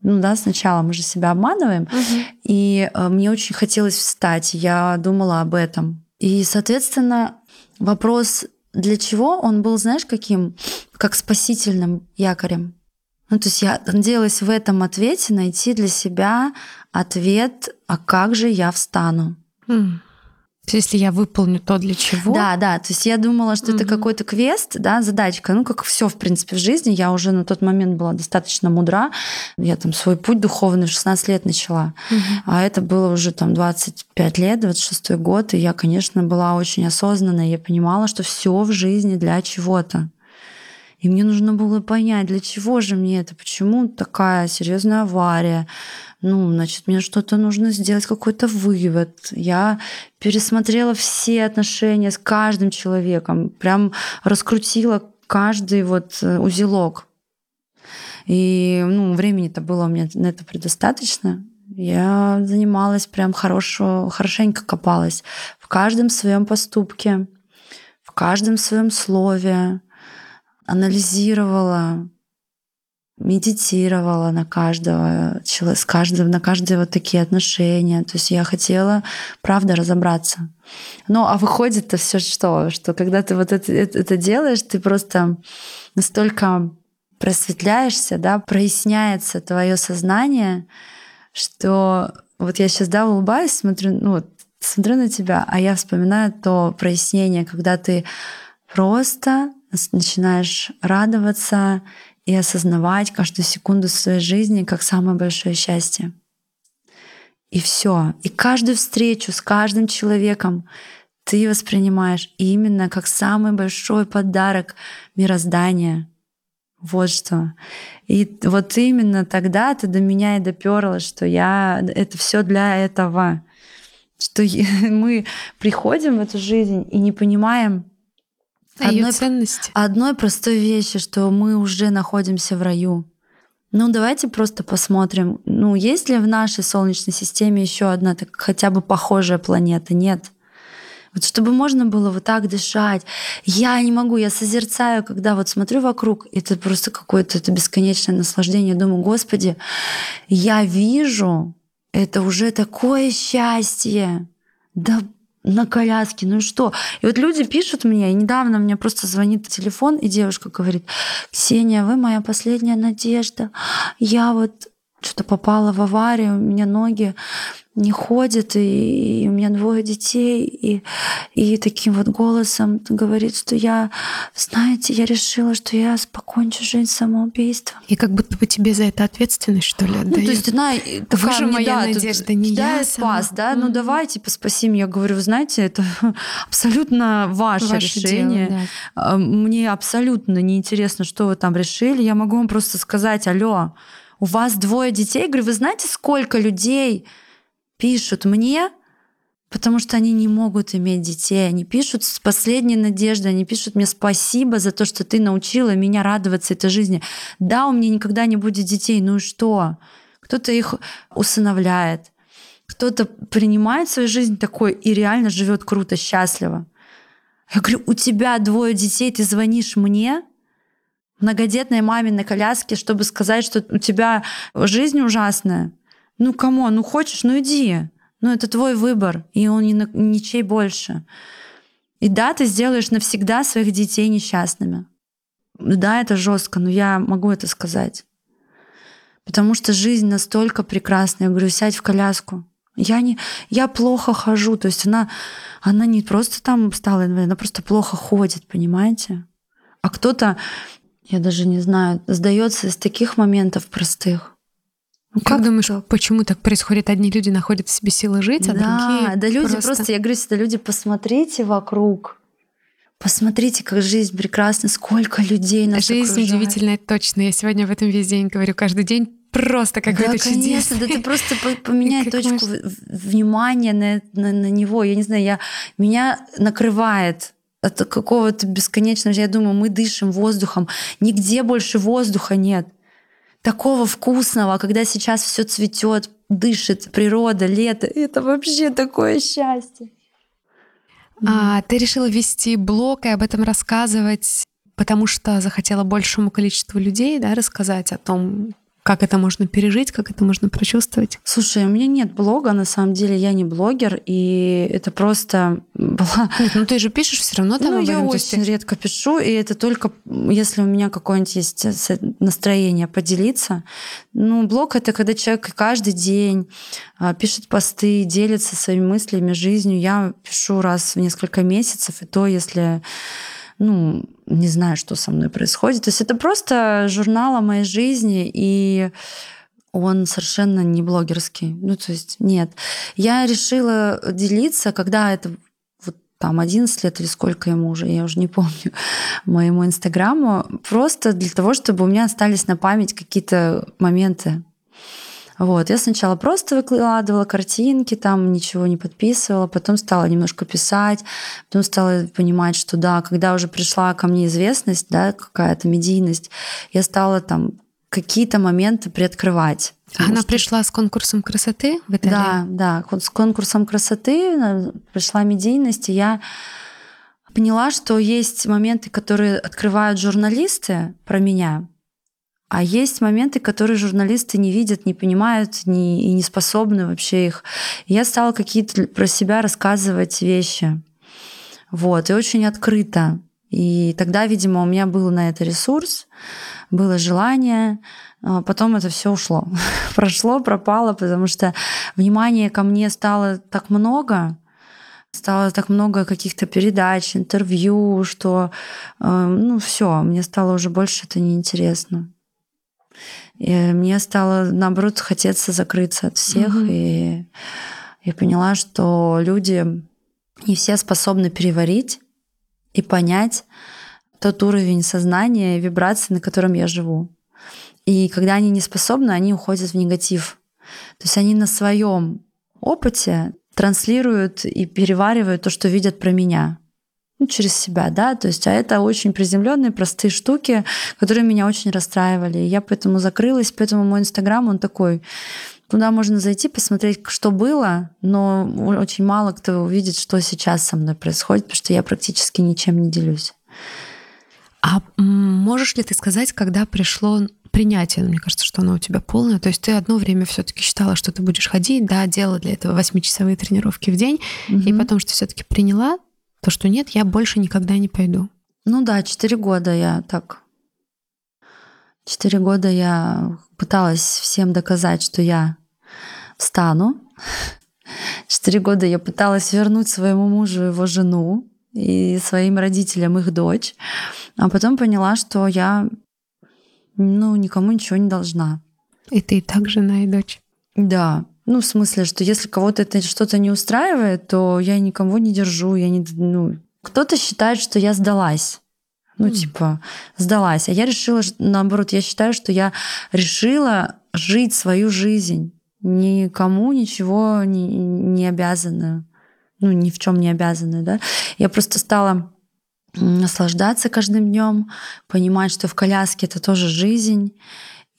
Ну да, сначала мы же себя обманываем. Угу. И э, мне очень хотелось встать. Я думала об этом. И, соответственно, вопрос для чего он был, знаешь, каким? Как спасительным якорем. Ну, то есть я надеялась в этом ответе найти для себя ответ, а как же я встану? Mm. Если я выполню то, для чего. Да, да. То есть я думала, что mm-hmm. это какой-то квест, да, задачка. Ну, как все, в принципе, в жизни. Я уже на тот момент была достаточно мудра. Я там свой путь духовный в 16 лет начала. Mm-hmm. А это было уже там 25 лет, 26 год. И я, конечно, была очень осознанная. Я понимала, что все в жизни для чего-то. И мне нужно было понять, для чего же мне это, почему такая серьезная авария. Ну, значит, мне что-то нужно сделать, какой-то вывод. Я пересмотрела все отношения с каждым человеком, прям раскрутила каждый вот э, узелок. И ну, времени-то было у меня на это предостаточно. Я занималась прям хорошо, хорошенько копалась в каждом своем поступке, в каждом своем слове, анализировала, медитировала на каждого, с каждым, на каждые вот такие отношения. То есть я хотела, правда, разобраться. Ну, а выходит-то все что? Что когда ты вот это, это, это делаешь, ты просто настолько просветляешься, да, проясняется твое сознание, что вот я сейчас, да, улыбаюсь, смотрю, ну, вот, смотрю на тебя, а я вспоминаю то прояснение, когда ты просто начинаешь радоваться и осознавать каждую секунду своей жизни как самое большое счастье. И все. И каждую встречу с каждым человеком ты воспринимаешь именно как самый большой подарок мироздания. Вот что. И вот именно тогда ты до меня и доперла, что я это все для этого. Что мы приходим в эту жизнь и не понимаем, а одной, ее ценности. Одной простой вещи, что мы уже находимся в раю. Ну, давайте просто посмотрим, ну, есть ли в нашей Солнечной системе еще одна так, хотя бы похожая планета? Нет. Вот чтобы можно было вот так дышать. Я не могу, я созерцаю, когда вот смотрю вокруг, это просто какое-то это бесконечное наслаждение. Думаю, Господи, я вижу, это уже такое счастье. Да на коляске, ну что? И вот люди пишут мне, и недавно мне просто звонит телефон, и девушка говорит, Ксения, вы моя последняя надежда. Я вот что-то попала в аварию, у меня ноги не ходит, и, и у меня двое детей, и, и таким вот голосом говорит, что я, знаете, я решила, что я покончу жизнь самоубийством. И как будто бы тебе за это ответственность, что ли, отдает? Ну, то есть она такая, Вы же моя да, надежда, не я спас, сама. да, mm-hmm. ну давай, типа, спаси меня. Я говорю, вы знаете, это абсолютно ваше, ваше решение. Дело, да. Мне абсолютно неинтересно, что вы там решили. Я могу вам просто сказать, алло, у вас двое детей? Я говорю, вы знаете, сколько людей пишут мне, потому что они не могут иметь детей. Они пишут с последней надеждой, они пишут мне спасибо за то, что ты научила меня радоваться этой жизни. Да, у меня никогда не будет детей, ну и что? Кто-то их усыновляет, кто-то принимает свою жизнь такой и реально живет круто, счастливо. Я говорю, у тебя двое детей, ты звонишь мне, многодетной маме на коляске, чтобы сказать, что у тебя жизнь ужасная. Ну, кому? Ну, хочешь, ну иди. Ну, это твой выбор, и он на, ничей больше. И да, ты сделаешь навсегда своих детей несчастными. Да, это жестко, но я могу это сказать. Потому что жизнь настолько прекрасная. Я говорю, сядь в коляску. Я, не, я плохо хожу. То есть она, она не просто там стала инвалидом, она просто плохо ходит, понимаете? А кто-то, я даже не знаю, сдается из таких моментов простых. Ну, как думаешь, так? почему так происходит? Одни люди находят в себе силы жить, а да, другие да, люди просто... просто, я говорю всегда, люди, посмотрите вокруг, посмотрите, как жизнь прекрасна, сколько людей нас Жизнь окружает. удивительная, точно. Я сегодня в этом весь день говорю, каждый день просто какой-то да, конечно, да ты просто поменяй точку может... внимания на, на, на него. Я не знаю, я, меня накрывает от какого-то бесконечного... Я думаю, мы дышим воздухом. Нигде больше воздуха нет такого вкусного, когда сейчас все цветет, дышит природа, лето. Это вообще такое счастье. А, ты решила вести блог и об этом рассказывать, потому что захотела большему количеству людей да, рассказать о том, как это можно пережить, как это можно прочувствовать? Слушай, у меня нет блога, на самом деле я не блогер, и это просто была... Нет, ну ты же пишешь все равно там Ну, я очень редко пишу, и это только если у меня какое-нибудь есть настроение поделиться. Ну, блог — это когда человек каждый день а, пишет посты, делится своими мыслями, жизнью. Я пишу раз в несколько месяцев, и то, если ну, не знаю, что со мной происходит. То есть это просто журнал о моей жизни, и он совершенно не блогерский. Ну, то есть нет. Я решила делиться, когда это вот там 11 лет или сколько ему уже, я уже не помню, моему инстаграму, просто для того, чтобы у меня остались на память какие-то моменты вот, я сначала просто выкладывала картинки, там ничего не подписывала, потом стала немножко писать, потом стала понимать, что да, когда уже пришла ко мне известность, да, какая-то медийность, я стала там какие-то моменты приоткрывать. Она что... пришла с конкурсом красоты в Италии? Да, да, с конкурсом красоты э, пришла медийность, и я поняла, что есть моменты, которые открывают журналисты про меня, А есть моменты, которые журналисты не видят, не понимают не, и не способны вообще их. Я стала какие-то про себя рассказывать вещи. Вот, и очень открыто. И тогда, видимо, у меня был на это ресурс, было желание. А потом это все ушло. Прошло, пропало, потому что внимания ко мне стало так много, стало так много каких-то передач, интервью, что э, ну все, мне стало уже больше это неинтересно. И мне стало, наоборот, хотеться закрыться от всех. Угу. И я поняла, что люди не все способны переварить и понять тот уровень сознания и вибрации, на котором я живу. И когда они не способны, они уходят в негатив. То есть они на своем опыте транслируют и переваривают то, что видят про меня ну, через себя, да, то есть, а это очень приземленные, простые штуки, которые меня очень расстраивали. И я поэтому закрылась, поэтому мой Инстаграм, он такой, Туда можно зайти, посмотреть, что было, но очень мало кто увидит, что сейчас со мной происходит, потому что я практически ничем не делюсь. А можешь ли ты сказать, когда пришло принятие, мне кажется, что оно у тебя полное. То есть ты одно время все-таки считала, что ты будешь ходить, да, делала для этого восьмичасовые тренировки в день, угу. и потом, что все-таки приняла то, что нет, я больше никогда не пойду. Ну да, четыре года я так. Четыре года я пыталась всем доказать, что я встану. Четыре года я пыталась вернуть своему мужу его жену и своим родителям их дочь. А потом поняла, что я ну, никому ничего не должна. И ты так жена и дочь? Да. Ну, в смысле, что если кого-то это что-то не устраивает, то я никого не держу, я не... Ну, кто-то считает, что я сдалась. Ну, mm. типа, сдалась. А я решила, наоборот, я считаю, что я решила жить свою жизнь. Никому ничего не, не обязана. Ну, ни в чем не обязана, да. Я просто стала наслаждаться каждым днем, понимать, что в коляске это тоже жизнь.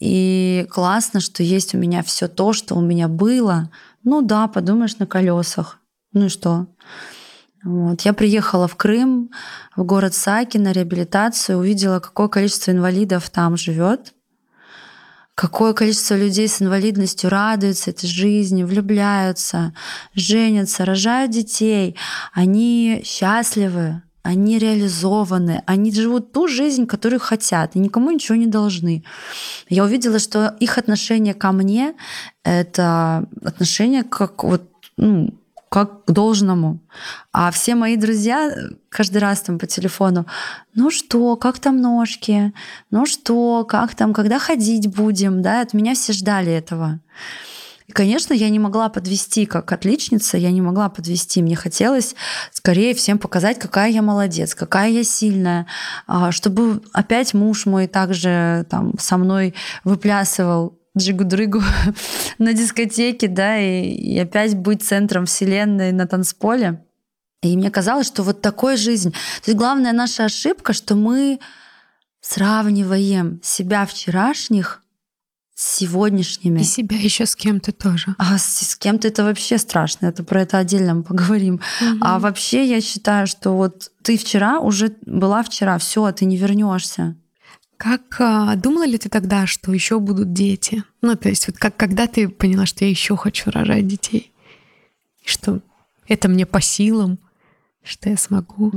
И классно, что есть у меня все то, что у меня было. Ну да, подумаешь, на колесах. Ну и что? Вот. Я приехала в Крым, в город Саки на реабилитацию, увидела, какое количество инвалидов там живет, какое количество людей с инвалидностью радуются этой жизни, влюбляются, женятся, рожают детей. Они счастливы, они реализованы, они живут ту жизнь, которую хотят, и никому ничего не должны. Я увидела, что их отношение ко мне — это отношение как вот, ну, как к должному. А все мои друзья каждый раз там по телефону, ну что, как там ножки, ну что, как там, когда ходить будем, да, от меня все ждали этого. И, конечно, я не могла подвести как отличница, я не могла подвести. Мне хотелось скорее всем показать, какая я молодец, какая я сильная, а, чтобы опять муж мой также там со мной выплясывал джигу-дрыгу на дискотеке, да, и, и опять быть центром вселенной на танцполе. И мне казалось, что вот такой жизнь. То есть главная наша ошибка, что мы сравниваем себя вчерашних сегодняшними. И себя еще с кем-то тоже. А с, с кем-то это вообще страшно. Это про это отдельно мы поговорим. Угу. А вообще я считаю, что вот ты вчера уже была вчера, все, ты не вернешься. Как а, думала ли ты тогда, что еще будут дети? Ну, то есть, вот как когда ты поняла, что я еще хочу рожать детей? И что это мне по силам, что я смогу?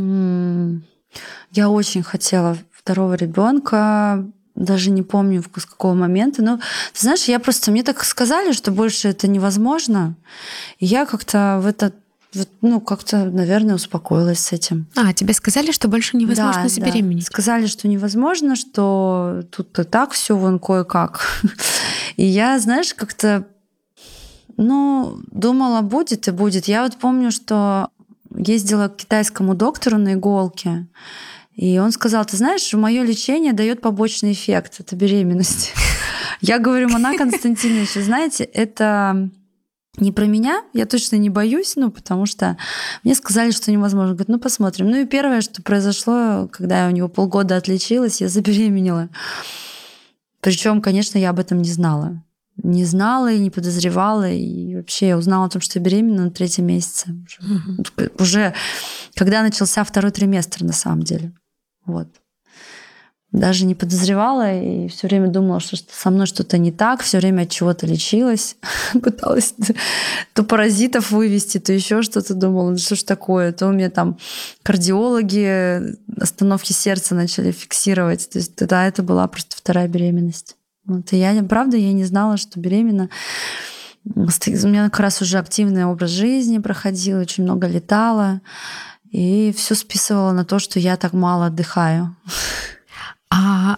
Я очень хотела второго ребенка даже не помню с какого момента. Но, ты знаешь, я просто, мне так сказали, что больше это невозможно. И я как-то в это ну, как-то, наверное, успокоилась с этим. А, тебе сказали, что больше невозможно да, забеременеть? Да. Сказали, что невозможно, что тут и так все вон кое-как. И я, знаешь, как-то, ну, думала, будет и будет. Я вот помню, что ездила к китайскому доктору на иголке, и он сказал, ты знаешь, мое лечение дает побочный эффект, это беременность. Я говорю, Мона Константинович, знаете, это не про меня, я точно не боюсь, ну, потому что мне сказали, что невозможно. Говорит, ну, посмотрим. Ну, и первое, что произошло, когда я у него полгода отличилась, я забеременела. Причем, конечно, я об этом не знала. Не знала и не подозревала. И вообще я узнала о том, что я беременна на третьем месяце. Уже, уже когда начался второй триместр, на самом деле. Вот. даже не подозревала и все время думала, что со мной что-то не так, все время от чего-то лечилась, пыталась то паразитов вывести, то еще что-то думала, ну что ж такое, то у меня там кардиологи остановки сердца начали фиксировать, то есть тогда это была просто вторая беременность. Вот, и я, правда, я не знала, что беременна. У меня как раз уже активный образ жизни проходил, очень много летала. И все списывала на то, что я так мало отдыхаю. А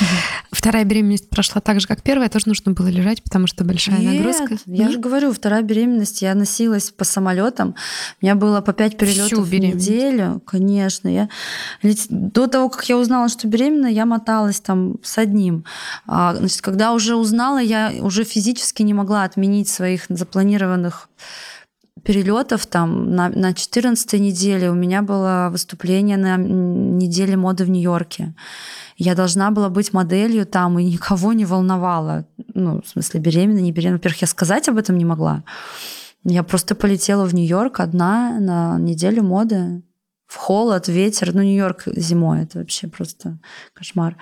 вторая беременность прошла так же, как первая, тоже нужно было лежать, потому что большая Нет, нагрузка. Я же говорю, вторая беременность, я носилась по самолетам. У меня было по пять перелетов в неделю. Конечно. Я... До того, как я узнала, что беременна, я моталась там с одним. А, значит, когда уже узнала, я уже физически не могла отменить своих запланированных перелетов там на, на 14 неделе у меня было выступление на неделе моды в Нью-Йорке. Я должна была быть моделью там, и никого не волновала. Ну, в смысле, беременна, не беременна. Во-первых, я сказать об этом не могла. Я просто полетела в Нью-Йорк одна на неделю моды. В холод, ветер. Ну, Нью-Йорк зимой. Это вообще просто кошмар.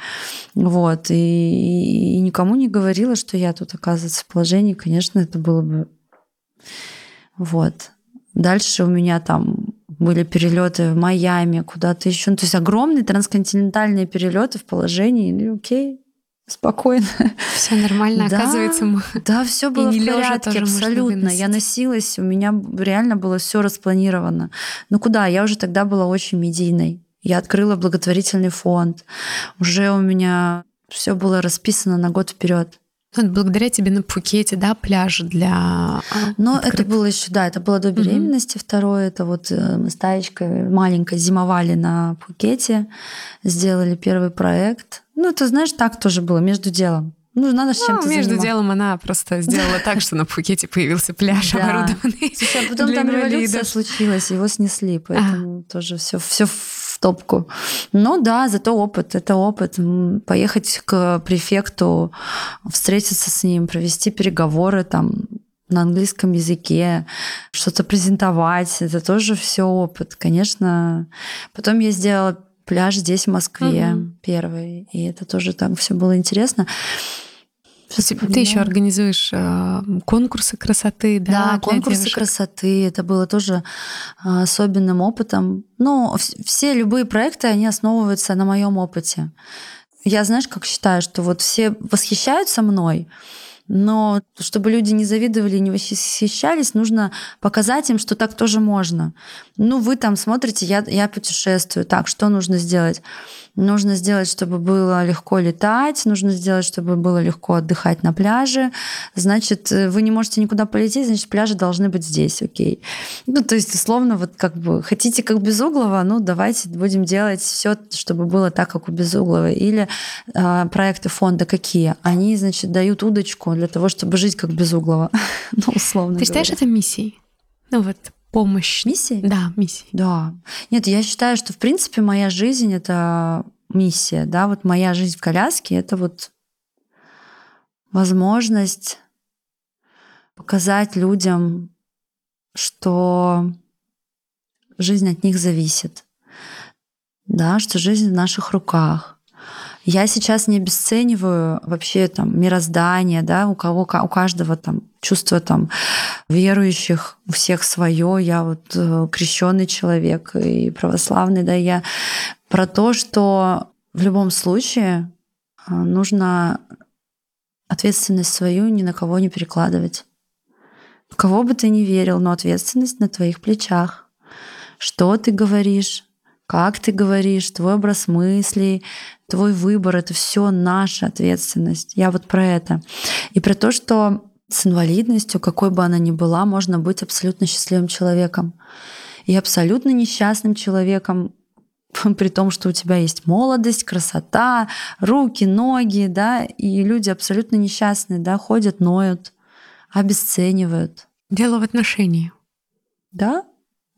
Вот. И, и никому не говорила, что я тут, оказывается, в положении. Конечно, это было бы... Вот. Дальше у меня там были перелеты в Майами, куда-то еще. Ну, то есть огромные трансконтинентальные перелеты в положении. Ну, окей, спокойно. Все нормально, да, оказывается. Мы... Да, все было в порядке, абсолютно. Я носилась, у меня реально было все распланировано. Ну куда? Я уже тогда была очень медийной. Я открыла благотворительный фонд. Уже у меня все было расписано на год вперед. Вот благодаря тебе на Пхукете, да, пляж для... А, Но открыт... это было еще, да, это было до беременности. Угу. Второе, это вот э, мы с Таечкой маленькой зимовали на Пхукете, сделали первый проект. Ну, это, знаешь, так тоже было, между делом. Ну, надо ну, чем-то Между заниматься. делом она просто сделала так, что на Пхукете появился пляж оборудованный. Слушай, а потом там революция случилась, его снесли, поэтому тоже все все топку. Ну да, зато опыт, это опыт. Поехать к префекту, встретиться с ним, провести переговоры там на английском языке, что-то презентовать, это тоже все опыт, конечно. Потом я сделала пляж здесь, в Москве, угу. первый, и это тоже так все было интересно. Ты да. еще организуешь э, конкурсы красоты, да? Да, конкурсы девушек. красоты. Это было тоже э, особенным опытом. Ну, все любые проекты, они основываются на моем опыте. Я, знаешь, как считаю, что вот все восхищаются мной, но чтобы люди не завидовали, не восхищались, нужно показать им, что так тоже можно. Ну, вы там смотрите, я, я путешествую. Так, что нужно сделать? Нужно сделать, чтобы было легко летать, нужно сделать, чтобы было легко отдыхать на пляже. Значит, э, вы не можете никуда полететь, значит, пляжи должны быть здесь, окей. Ну, то есть, условно, вот как бы хотите как Безуглова, ну, давайте будем делать все, чтобы было так, как у Безуглова. Или э, проекты фонда какие? Они, значит, дают удочку для того, чтобы жить как Безуглова. ну, условно Ты считаешь это миссией? Ну вот помощь. Миссии? Да, миссии. Да. Нет, я считаю, что в принципе моя жизнь это миссия, да, вот моя жизнь в коляске это вот возможность показать людям, что жизнь от них зависит, да, что жизнь в наших руках, я сейчас не обесцениваю вообще там мироздание, да, у кого, у каждого там чувство там верующих, у всех свое. Я вот э, крещенный человек и православный, да, я про то, что в любом случае э, нужно ответственность свою ни на кого не перекладывать. В кого бы ты ни верил, но ответственность на твоих плечах. Что ты говоришь, как ты говоришь, твой образ мыслей, твой выбор — это все наша ответственность. Я вот про это. И про то, что с инвалидностью, какой бы она ни была, можно быть абсолютно счастливым человеком. И абсолютно несчастным человеком при том, что у тебя есть молодость, красота, руки, ноги, да, и люди абсолютно несчастные, да, ходят, ноют, обесценивают. Дело в отношении. Да,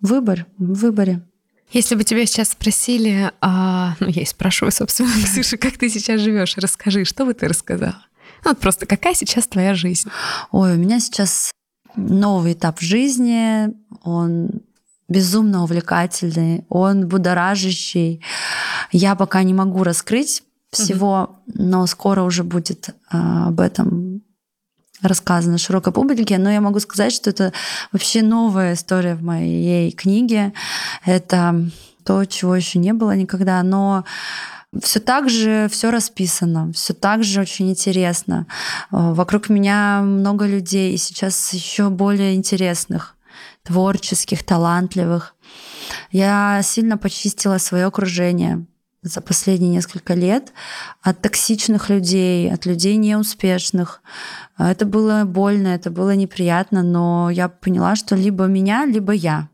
выбор, в выборе. Если бы тебя сейчас спросили, а, ну я и спрашиваю, собственно, Ксюша, как ты сейчас живешь, расскажи, что бы ты рассказала? Ну, вот просто какая сейчас твоя жизнь? Ой, у меня сейчас новый этап жизни, он безумно увлекательный, он будоражащий. Я пока не могу раскрыть всего, но скоро уже будет а, об этом рассказано широкой публике, но я могу сказать, что это вообще новая история в моей книге. Это то, чего еще не было никогда, но все так же все расписано, все так же очень интересно. Вокруг меня много людей, и сейчас еще более интересных, творческих, талантливых. Я сильно почистила свое окружение за последние несколько лет от токсичных людей, от людей неуспешных. Это было больно, это было неприятно, но я поняла, что либо меня, либо я.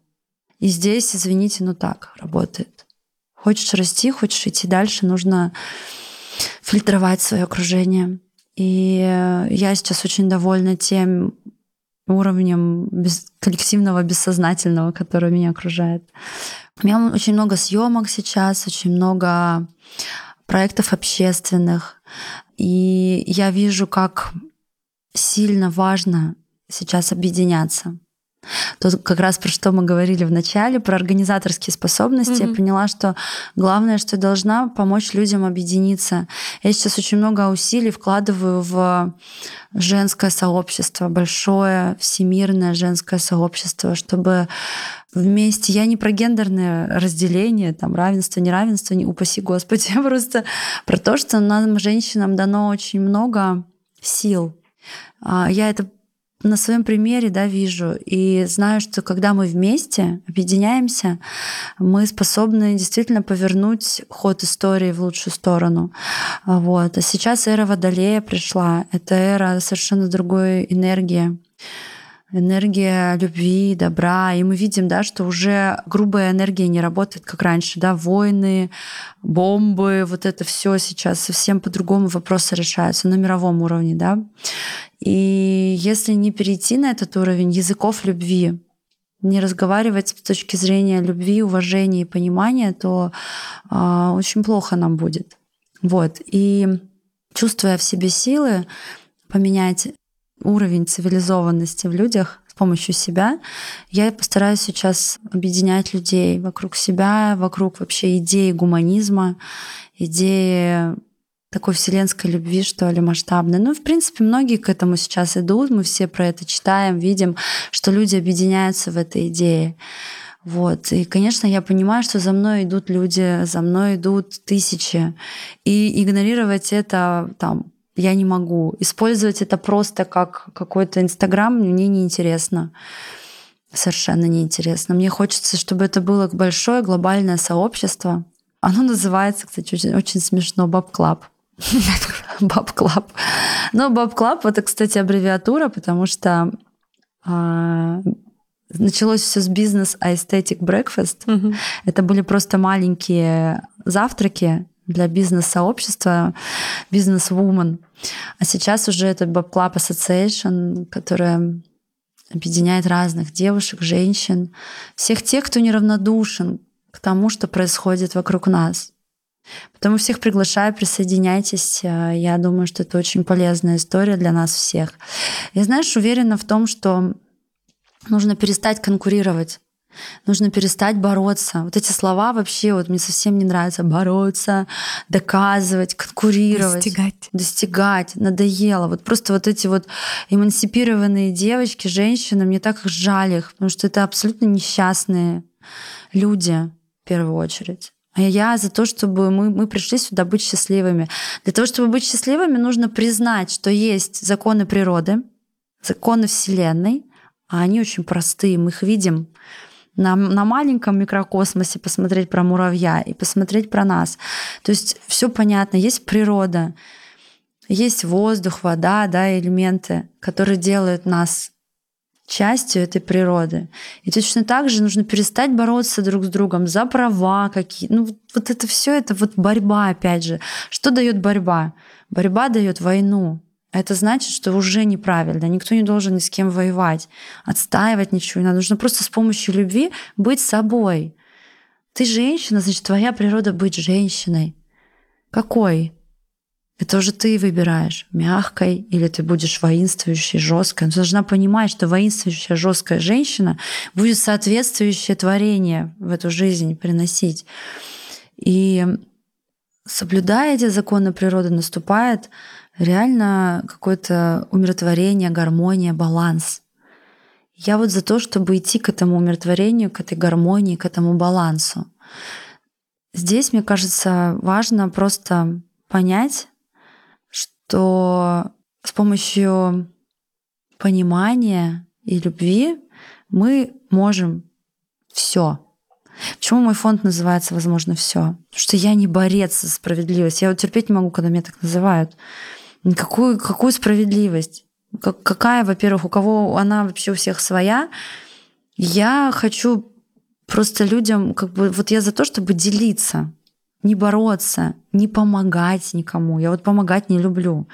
И здесь, извините, ну так работает. Хочешь расти, хочешь идти дальше, нужно фильтровать свое окружение. И я сейчас очень довольна тем уровнем без, коллективного бессознательного, который меня окружает. У меня очень много съемок сейчас, очень много проектов общественных. И я вижу, как сильно важно сейчас объединяться. Тут как раз про что мы говорили в начале, про организаторские способности. Mm-hmm. Я поняла, что главное, что я должна помочь людям объединиться. Я сейчас очень много усилий вкладываю в женское сообщество, большое всемирное женское сообщество, чтобы вместе. Я не про гендерное разделение, там равенство, неравенство, не упаси Господи, я просто про то, что нам, женщинам, дано очень много сил. А, я это на своем примере да, вижу и знаю, что когда мы вместе объединяемся, мы способны действительно повернуть ход истории в лучшую сторону. Вот. А сейчас эра Водолея пришла. Это эра совершенно другой энергии энергия любви, добра. И мы видим, да, что уже грубая энергия не работает, как раньше, да, войны, бомбы, вот это все сейчас совсем по-другому вопросы решаются на мировом уровне, да. И если не перейти на этот уровень языков любви, не разговаривать с точки зрения любви, уважения и понимания, то э, очень плохо нам будет. Вот. И чувствуя в себе силы, поменять уровень цивилизованности в людях с помощью себя, я постараюсь сейчас объединять людей вокруг себя, вокруг вообще идеи гуманизма, идеи такой вселенской любви, что ли, масштабной. Ну, в принципе, многие к этому сейчас идут, мы все про это читаем, видим, что люди объединяются в этой идее. Вот. И, конечно, я понимаю, что за мной идут люди, за мной идут тысячи. И игнорировать это там я не могу. Использовать это просто как какой-то Инстаграм мне неинтересно. Совершенно неинтересно. Мне хочется, чтобы это было большое глобальное сообщество. Оно называется, кстати, очень, очень смешно, BAB Club. BAB Club. Но BAB Club это, кстати, аббревиатура, потому что а, началось все с Business Aesthetic Breakfast. Угу. Это были просто маленькие завтраки для бизнес-сообщества, бизнес-вумен. А сейчас уже это BAB Club Association, которая объединяет разных девушек, женщин, всех тех, кто неравнодушен к тому, что происходит вокруг нас. Потому всех приглашаю, присоединяйтесь. Я думаю, что это очень полезная история для нас всех. Я, знаешь, уверена в том, что нужно перестать конкурировать. Нужно перестать бороться. Вот эти слова вообще вот мне совсем не нравятся. Бороться, доказывать, конкурировать. Достигать. Достигать. Надоело. Вот просто вот эти вот эмансипированные девочки, женщины, мне так их жаль их, потому что это абсолютно несчастные люди в первую очередь. А я за то, чтобы мы, мы пришли сюда быть счастливыми. Для того, чтобы быть счастливыми, нужно признать, что есть законы природы, законы Вселенной, а они очень простые, мы их видим на, на маленьком микрокосмосе посмотреть про муравья и посмотреть про нас. То есть все понятно, есть природа, есть воздух, вода, да, элементы, которые делают нас частью этой природы. И точно так же нужно перестать бороться друг с другом за права какие. Ну вот это все это вот борьба опять же. Что дает борьба? Борьба дает войну. Это значит, что уже неправильно. Никто не должен ни с кем воевать, отстаивать ничего надо. Нужно просто с помощью любви быть собой. Ты женщина, значит, твоя природа быть женщиной. Какой? Это уже ты выбираешь, мягкой или ты будешь воинствующей, жесткой. Ты должна понимать, что воинствующая, жесткая женщина будет соответствующее творение в эту жизнь приносить. И соблюдая эти законы природы, наступает реально какое-то умиротворение, гармония, баланс. Я вот за то, чтобы идти к этому умиротворению, к этой гармонии, к этому балансу. Здесь, мне кажется, важно просто понять, что с помощью понимания и любви мы можем все. Почему мой фонд называется «Возможно, все? Потому что я не борец за справедливость. Я вот терпеть не могу, когда меня так называют. Какую, какую справедливость? Как, какая, во-первых, у кого она вообще у всех своя? Я хочу просто людям, как бы, вот я за то, чтобы делиться, не бороться, не помогать никому. Я вот помогать не люблю.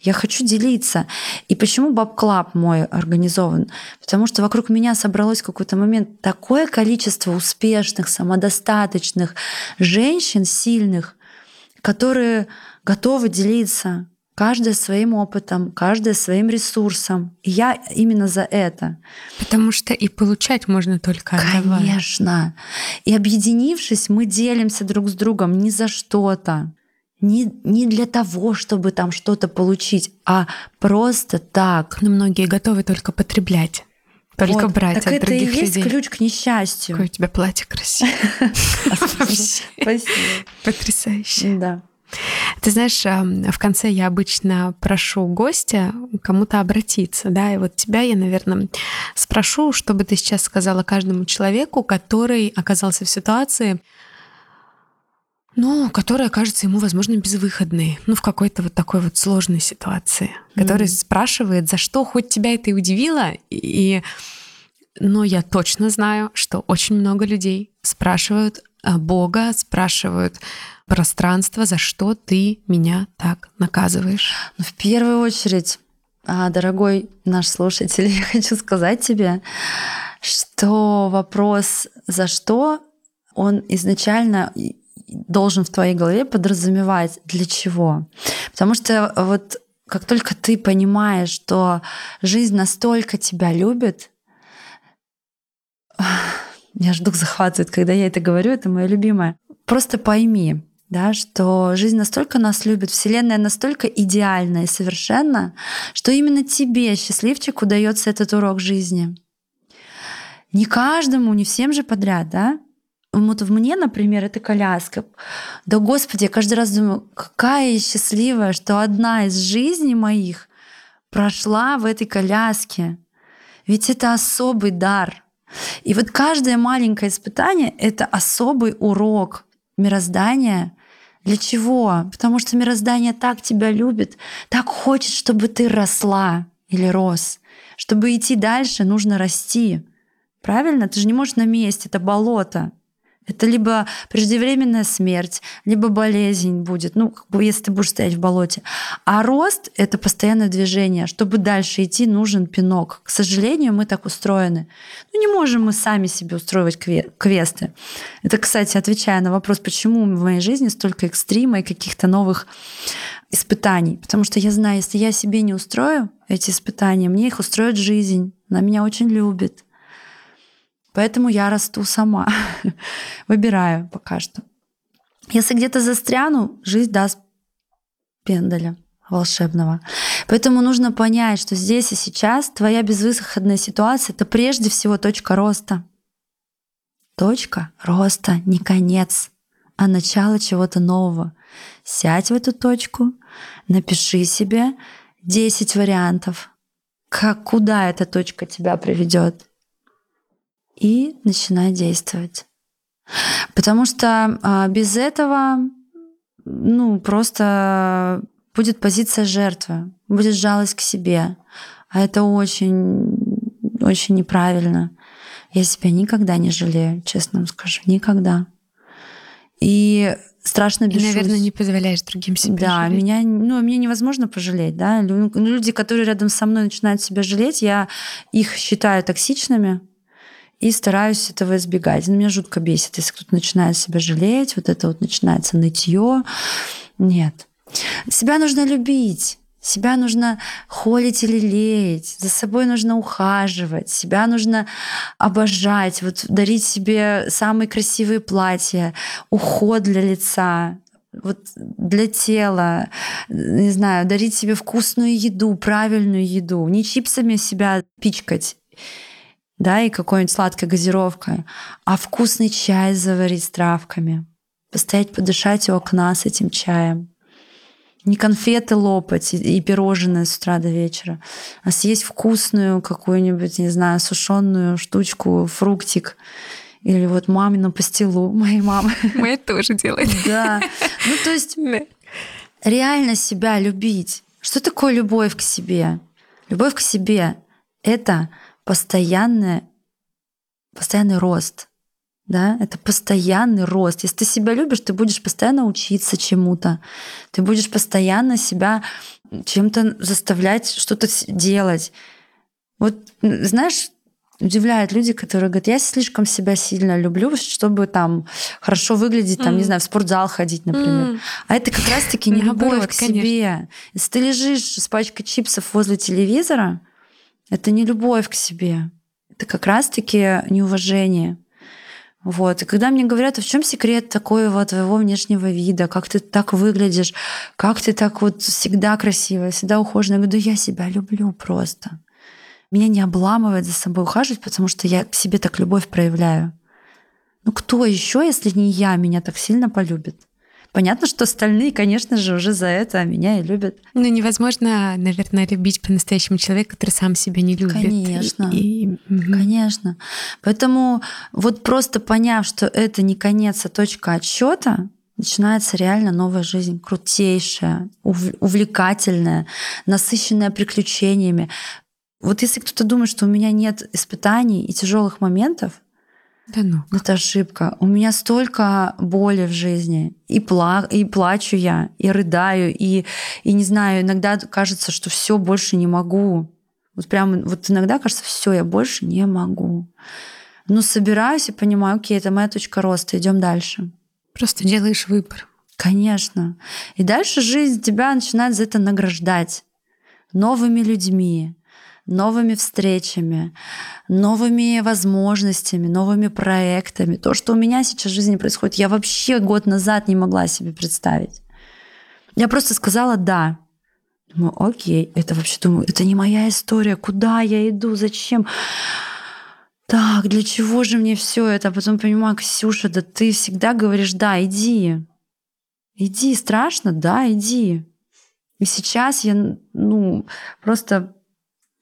Я хочу делиться. И почему BAB Club мой организован? Потому что вокруг меня собралось в какой-то момент такое количество успешных, самодостаточных женщин сильных, которые готовы делиться, каждая своим опытом, каждая своим ресурсом. И я именно за это. Потому что и получать можно только отдавая. Конечно. И объединившись, мы делимся друг с другом не за что-то. Не, не для того, чтобы там что-то получить, а просто так. Но многие готовы только потреблять. Только вот, брать так от это других и есть людей. ключ к несчастью. Какое у тебя платье красивое. Спасибо. Потрясающе. Да. Ты знаешь, в конце я обычно прошу гостя кому-то обратиться, да, и вот тебя я, наверное, спрошу, чтобы ты сейчас сказала каждому человеку, который оказался в ситуации, ну, которая кажется ему, возможно, безвыходной, ну, в какой-то вот такой вот сложной ситуации, mm-hmm. который спрашивает, за что хоть тебя это и удивило, и но я точно знаю, что очень много людей спрашивают Бога, спрашивают пространство, за что ты меня так наказываешь? Ну, в первую очередь, а, дорогой наш слушатель, я хочу сказать тебе, что вопрос «за что?» он изначально должен в твоей голове подразумевать для чего. Потому что вот как только ты понимаешь, что жизнь настолько тебя любит, аж дух захватывает, когда я это говорю, это мое любимое. Просто пойми, да, что жизнь настолько нас любит, Вселенная настолько идеальна и совершенна, что именно тебе, счастливчик, удается этот урок жизни. Не каждому, не всем же подряд, да? Вот мне, например, это коляска. Да, Господи, я каждый раз думаю, какая я счастливая, что одна из жизней моих прошла в этой коляске. Ведь это особый дар. И вот каждое маленькое испытание — это особый урок мироздания, для чего? Потому что мироздание так тебя любит, так хочет, чтобы ты росла или рос. Чтобы идти дальше, нужно расти. Правильно? Ты же не можешь на месте, это болото. Это либо преждевременная смерть, либо болезнь будет, ну, как бы, если ты будешь стоять в болоте. А рост — это постоянное движение. Чтобы дальше идти, нужен пинок. К сожалению, мы так устроены. Ну, не можем мы сами себе устроить квесты. Это, кстати, отвечая на вопрос, почему в моей жизни столько экстрима и каких-то новых испытаний. Потому что я знаю, если я себе не устрою эти испытания, мне их устроит жизнь. Она меня очень любит. Поэтому я расту сама. Выбираю пока что. Если где-то застряну, жизнь даст пендаля волшебного. Поэтому нужно понять, что здесь и сейчас твоя безвыходная ситуация — это прежде всего точка роста. Точка роста, не конец, а начало чего-то нового. Сядь в эту точку, напиши себе 10 вариантов, как, куда эта точка тебя приведет и начинать действовать. Потому что а, без этого, ну, просто будет позиция жертвы, будет жалость к себе. А это очень, очень неправильно. Я себя никогда не жалею, честно вам скажу, никогда. И страшно бешусь. И, наверное, не позволяешь другим себе Да, жалеть. меня, ну, мне невозможно пожалеть, да. Люди, которые рядом со мной начинают себя жалеть, я их считаю токсичными, и стараюсь этого избегать. Но меня жутко бесит, если кто-то начинает себя жалеть, вот это вот начинается нытье. Нет. Себя нужно любить. Себя нужно холить или леять, за собой нужно ухаживать, себя нужно обожать, вот дарить себе самые красивые платья, уход для лица, вот для тела, не знаю, дарить себе вкусную еду, правильную еду, не чипсами себя пичкать, да, и какой-нибудь сладкой газировкой, а вкусный чай заварить с травками, постоять, подышать у окна с этим чаем. Не конфеты лопать и, и пирожное с утра до вечера, а съесть вкусную какую-нибудь, не знаю, сушеную штучку, фруктик или вот мамину пастилу моей мамы. Моя тоже делает. Да. Ну, то есть реально себя любить. Что такое любовь к себе? Любовь к себе — это постоянный, постоянный рост. Да, это постоянный рост. Если ты себя любишь, ты будешь постоянно учиться чему-то. Ты будешь постоянно себя чем-то заставлять что-то делать. Вот, знаешь, удивляют люди, которые говорят, я слишком себя сильно люблю, чтобы там хорошо выглядеть, там, mm. не знаю, в спортзал ходить, например. Mm. А это как раз-таки не любовь к себе. Если ты лежишь с пачкой чипсов возле телевизора, это не любовь к себе. Это как раз-таки неуважение. Вот. И когда мне говорят, а в чем секрет такого твоего внешнего вида, как ты так выглядишь, как ты так вот всегда красивая, всегда ухоженная, я говорю, да я себя люблю просто. Меня не обламывает за собой ухаживать, потому что я к себе так любовь проявляю. Ну кто еще, если не я, меня так сильно полюбит? Понятно, что остальные, конечно же, уже за это меня и любят. Ну, невозможно, наверное, любить по-настоящему человека, который сам себя не любит. Конечно. И... Конечно. Поэтому вот просто поняв, что это не конец, а точка отсчета, начинается реально новая жизнь, крутейшая, увлекательная, насыщенная приключениями. Вот если кто-то думает, что у меня нет испытаний и тяжелых моментов, да ну. Это ошибка. У меня столько боли в жизни. И, пла и плачу я, и рыдаю, и, и не знаю, иногда кажется, что все больше не могу. Вот прям вот иногда кажется, все, я больше не могу. Но собираюсь и понимаю, окей, это моя точка роста, идем дальше. Просто делаешь выбор. Конечно. И дальше жизнь тебя начинает за это награждать новыми людьми, новыми встречами, новыми возможностями, новыми проектами. То, что у меня сейчас в жизни происходит, я вообще год назад не могла себе представить. Я просто сказала «да». Думаю, окей, это вообще, думаю, это не моя история, куда я иду, зачем? Так, для чего же мне все это? А потом понимаю, Ксюша, да ты всегда говоришь «да, иди». Иди, страшно? Да, иди. И сейчас я, ну, просто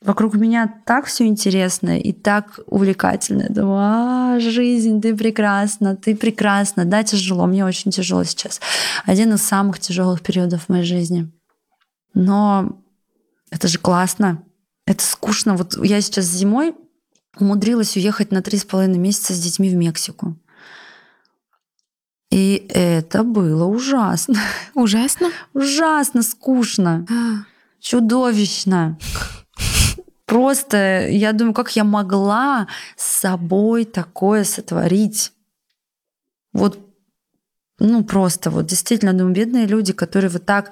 Вокруг меня так все интересно и так увлекательно. Я думаю, а, жизнь, ты прекрасна, ты прекрасна. Да, тяжело, мне очень тяжело сейчас. Один из самых тяжелых периодов в моей жизни. Но это же классно. Это скучно. Вот я сейчас зимой умудрилась уехать на три с половиной месяца с детьми в Мексику. И это было ужасно. Ужасно? Ужасно скучно. А. Чудовищно. Просто я думаю, как я могла с собой такое сотворить. Вот, ну просто вот действительно, думаю, бедные люди, которые вот так,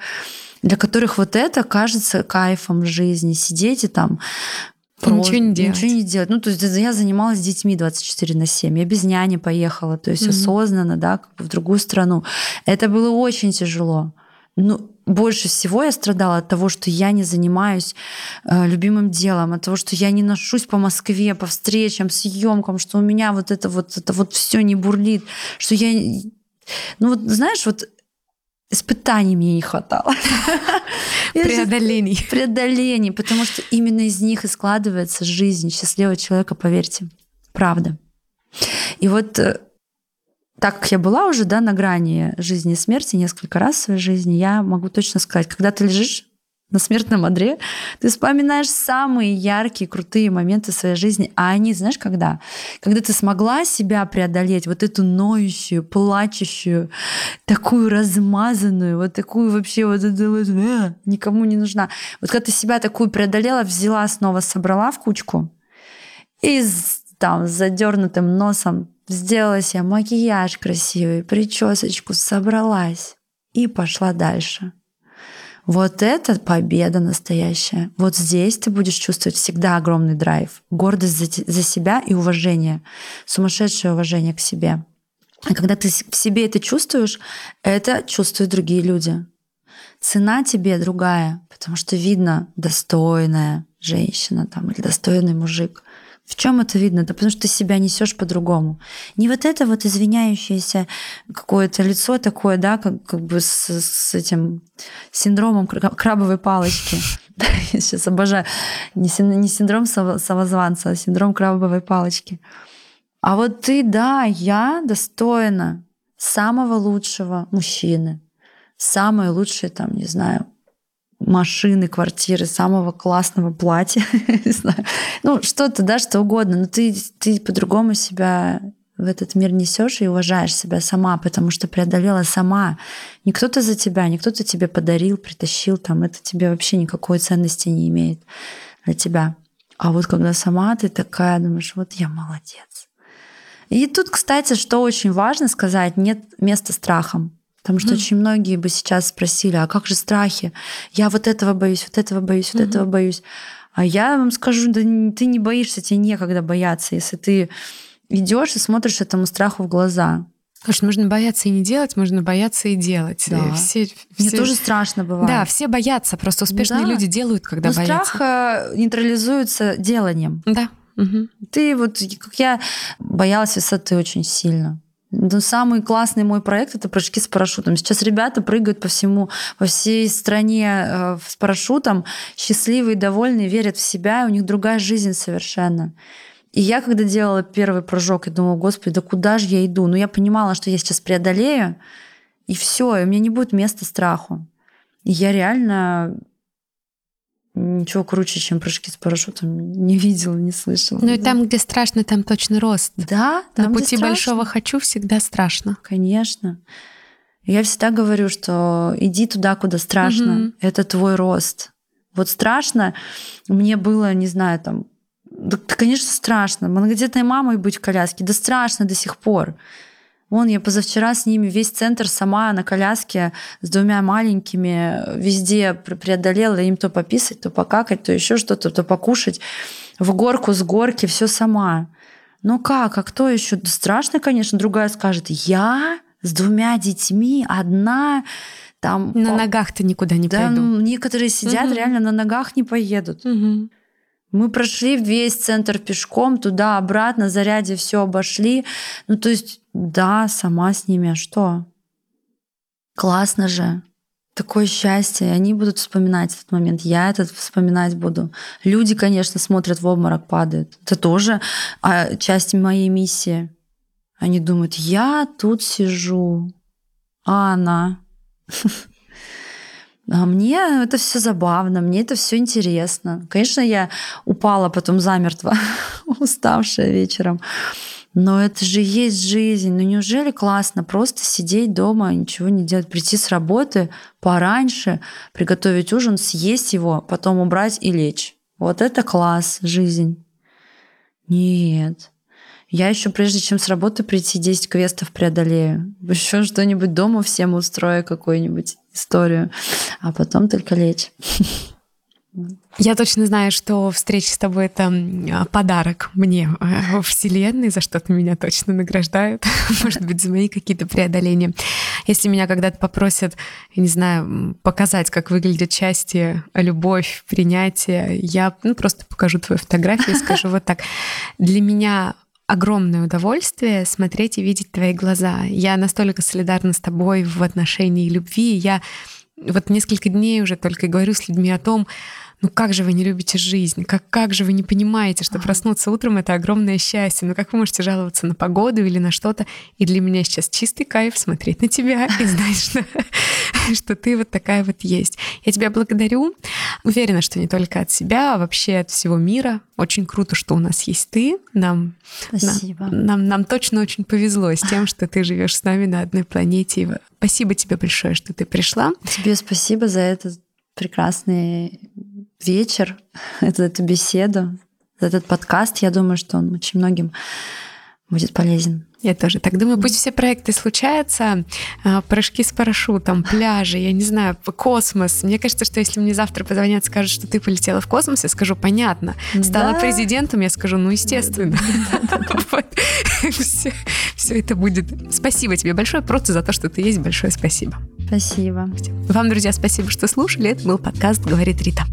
для которых вот это кажется кайфом жизни, сидеть и там Просто, ничего не делать. Ничего не делать. Ну, то есть я занималась детьми 24 на 7. Я без няни поехала, то есть mm-hmm. осознанно, да, как бы в другую страну. Это было очень тяжело. Ну, больше всего я страдала от того, что я не занимаюсь э, любимым делом, от того, что я не ношусь по Москве, по встречам, съемкам, что у меня вот это вот это вот все не бурлит, что я, ну вот знаешь, вот испытаний мне не хватало. Преодолений. Преодолений, потому что именно из них и складывается жизнь счастливого человека, поверьте. Правда. И вот э, так как я была уже да, на грани жизни и смерти несколько раз в своей жизни, я могу точно сказать, когда ты лежишь на смертном одре, ты вспоминаешь самые яркие, крутые моменты своей жизни. А они, знаешь, когда? Когда ты смогла себя преодолеть, вот эту ноющую, плачущую, такую размазанную, вот такую вообще вот эту вот, э, никому не нужна. Вот когда ты себя такую преодолела, взяла, снова собрала в кучку и с, там задернутым носом Сделала себе макияж красивый, причесочку, собралась и пошла дальше. Вот это победа настоящая. Вот здесь ты будешь чувствовать всегда огромный драйв, гордость за, за себя и уважение, сумасшедшее уважение к себе. А когда ты в себе это чувствуешь, это чувствуют другие люди. Цена тебе другая, потому что видно достойная женщина там, или достойный мужик. В чем это видно? Да потому что ты себя несешь по-другому. Не вот это вот извиняющееся какое-то лицо такое, да, как, как бы с, с этим синдромом крабовой палочки. Я сейчас обожаю. Не, синдром самозванца, а синдром крабовой палочки. А вот ты, да, я достойна самого лучшего мужчины, самой лучшей, там, не знаю, машины, квартиры, самого классного платья, не знаю. Ну, что-то, да, что угодно. Но ты, ты по-другому себя в этот мир несешь и уважаешь себя сама, потому что преодолела сама. Не кто-то за тебя, не кто-то тебе подарил, притащил, там, это тебе вообще никакой ценности не имеет для тебя. А вот когда сама ты такая, думаешь, вот я молодец. И тут, кстати, что очень важно сказать, нет места страхам. Потому что mm очень многие бы сейчас спросили, а как же страхи? Я вот этого боюсь, вот этого боюсь, вот mm этого боюсь. А я вам скажу, да ты не боишься, тебе некогда бояться, если ты идешь и смотришь этому страху в глаза. Потому что можно бояться и не делать, можно бояться и делать. Да. все, все... Мне тоже страшно бывает. Да, все боятся, просто успешные да. люди делают, когда Но боятся. страх э, нейтрализуется деланием. Да. Угу. Ты вот, как я боялась высоты очень сильно. Ну, самый классный мой проект это прыжки с парашютом. Сейчас ребята прыгают по всему, по всей стране э, с парашютом, счастливые, довольные, верят в себя, и у них другая жизнь совершенно. И я, когда делала первый прыжок, я думала, господи, да куда же я иду? Но ну, я понимала, что я сейчас преодолею, и все, и у меня не будет места страху. И я реально ничего круче, чем прыжки с парашютом не видела, не слышала. Ну и там, где страшно, там точно рост. Да, там, На пути большого хочу всегда страшно. Конечно. Я всегда говорю, что иди туда, куда страшно. Угу. Это твой рост. Вот страшно мне было, не знаю, там, да, конечно, страшно. Многодетной мамой быть в коляске, да страшно до сих пор. Вон, я позавчера с ними весь центр сама на коляске с двумя маленькими везде преодолела им то пописать, то покакать, то еще что-то, то покушать. В горку, с горки, все сама. Ну как, а кто еще? Страшно, конечно, другая скажет, я с двумя детьми, одна, там... На по... ногах ты никуда не да, пойду. Некоторые сидят, угу. реально на ногах не поедут. Угу. Мы прошли весь центр пешком, туда-обратно, заряде все обошли. Ну, то есть, да, сама с ними, а что? Классно же. Такое счастье. Они будут вспоминать этот момент. Я этот вспоминать буду. Люди, конечно, смотрят в обморок, падают. Это тоже а, часть моей миссии. Они думают, я тут сижу, а она А мне это все забавно, мне это все интересно. Конечно, я упала потом замертво, уставшая вечером. Но это же есть жизнь. Ну неужели классно просто сидеть дома, ничего не делать, прийти с работы пораньше, приготовить ужин, съесть его, потом убрать и лечь. Вот это класс, жизнь. Нет. Я еще прежде чем с работы прийти 10 квестов преодолею. Еще что-нибудь дома всем устрою, какую-нибудь историю, а потом только лечь. Я точно знаю, что встреча с тобой — это подарок мне во Вселенной, за что-то меня точно награждают, может быть, за мои какие-то преодоления. Если меня когда-то попросят, я не знаю, показать, как выглядят части, любовь, принятие, я ну, просто покажу твою фотографию и скажу вот так. Для меня огромное удовольствие смотреть и видеть твои глаза. Я настолько солидарна с тобой в отношении любви. Я вот несколько дней уже только говорю с людьми о том, ну как же вы не любите жизнь, как, как же вы не понимаете, что проснуться утром — это огромное счастье, ну как вы можете жаловаться на погоду или на что-то? И для меня сейчас чистый кайф смотреть на тебя и знать, что, что ты вот такая вот есть. Я тебя благодарю. Уверена, что не только от себя, а вообще от всего мира. Очень круто, что у нас есть ты. Нам, Спасибо. Нам, нам, нам точно очень повезло с тем, что ты живешь с нами на одной планете. Спасибо тебе большое, что ты пришла. Тебе спасибо за этот прекрасный вечер, эту, эту беседу, этот подкаст. Я думаю, что он очень многим будет полезен. Я тоже так думаю. Пусть все проекты случаются, а, прыжки с парашютом, пляжи, я не знаю, космос. Мне кажется, что если мне завтра позвонят, скажут, что ты полетела в космос, я скажу, понятно. Стала да. президентом, я скажу, ну, естественно. Все это будет. Спасибо тебе большое просто за то, что ты есть. Большое спасибо. Спасибо. Вам, друзья, спасибо, что слушали. Это был подкаст «Говорит Рита».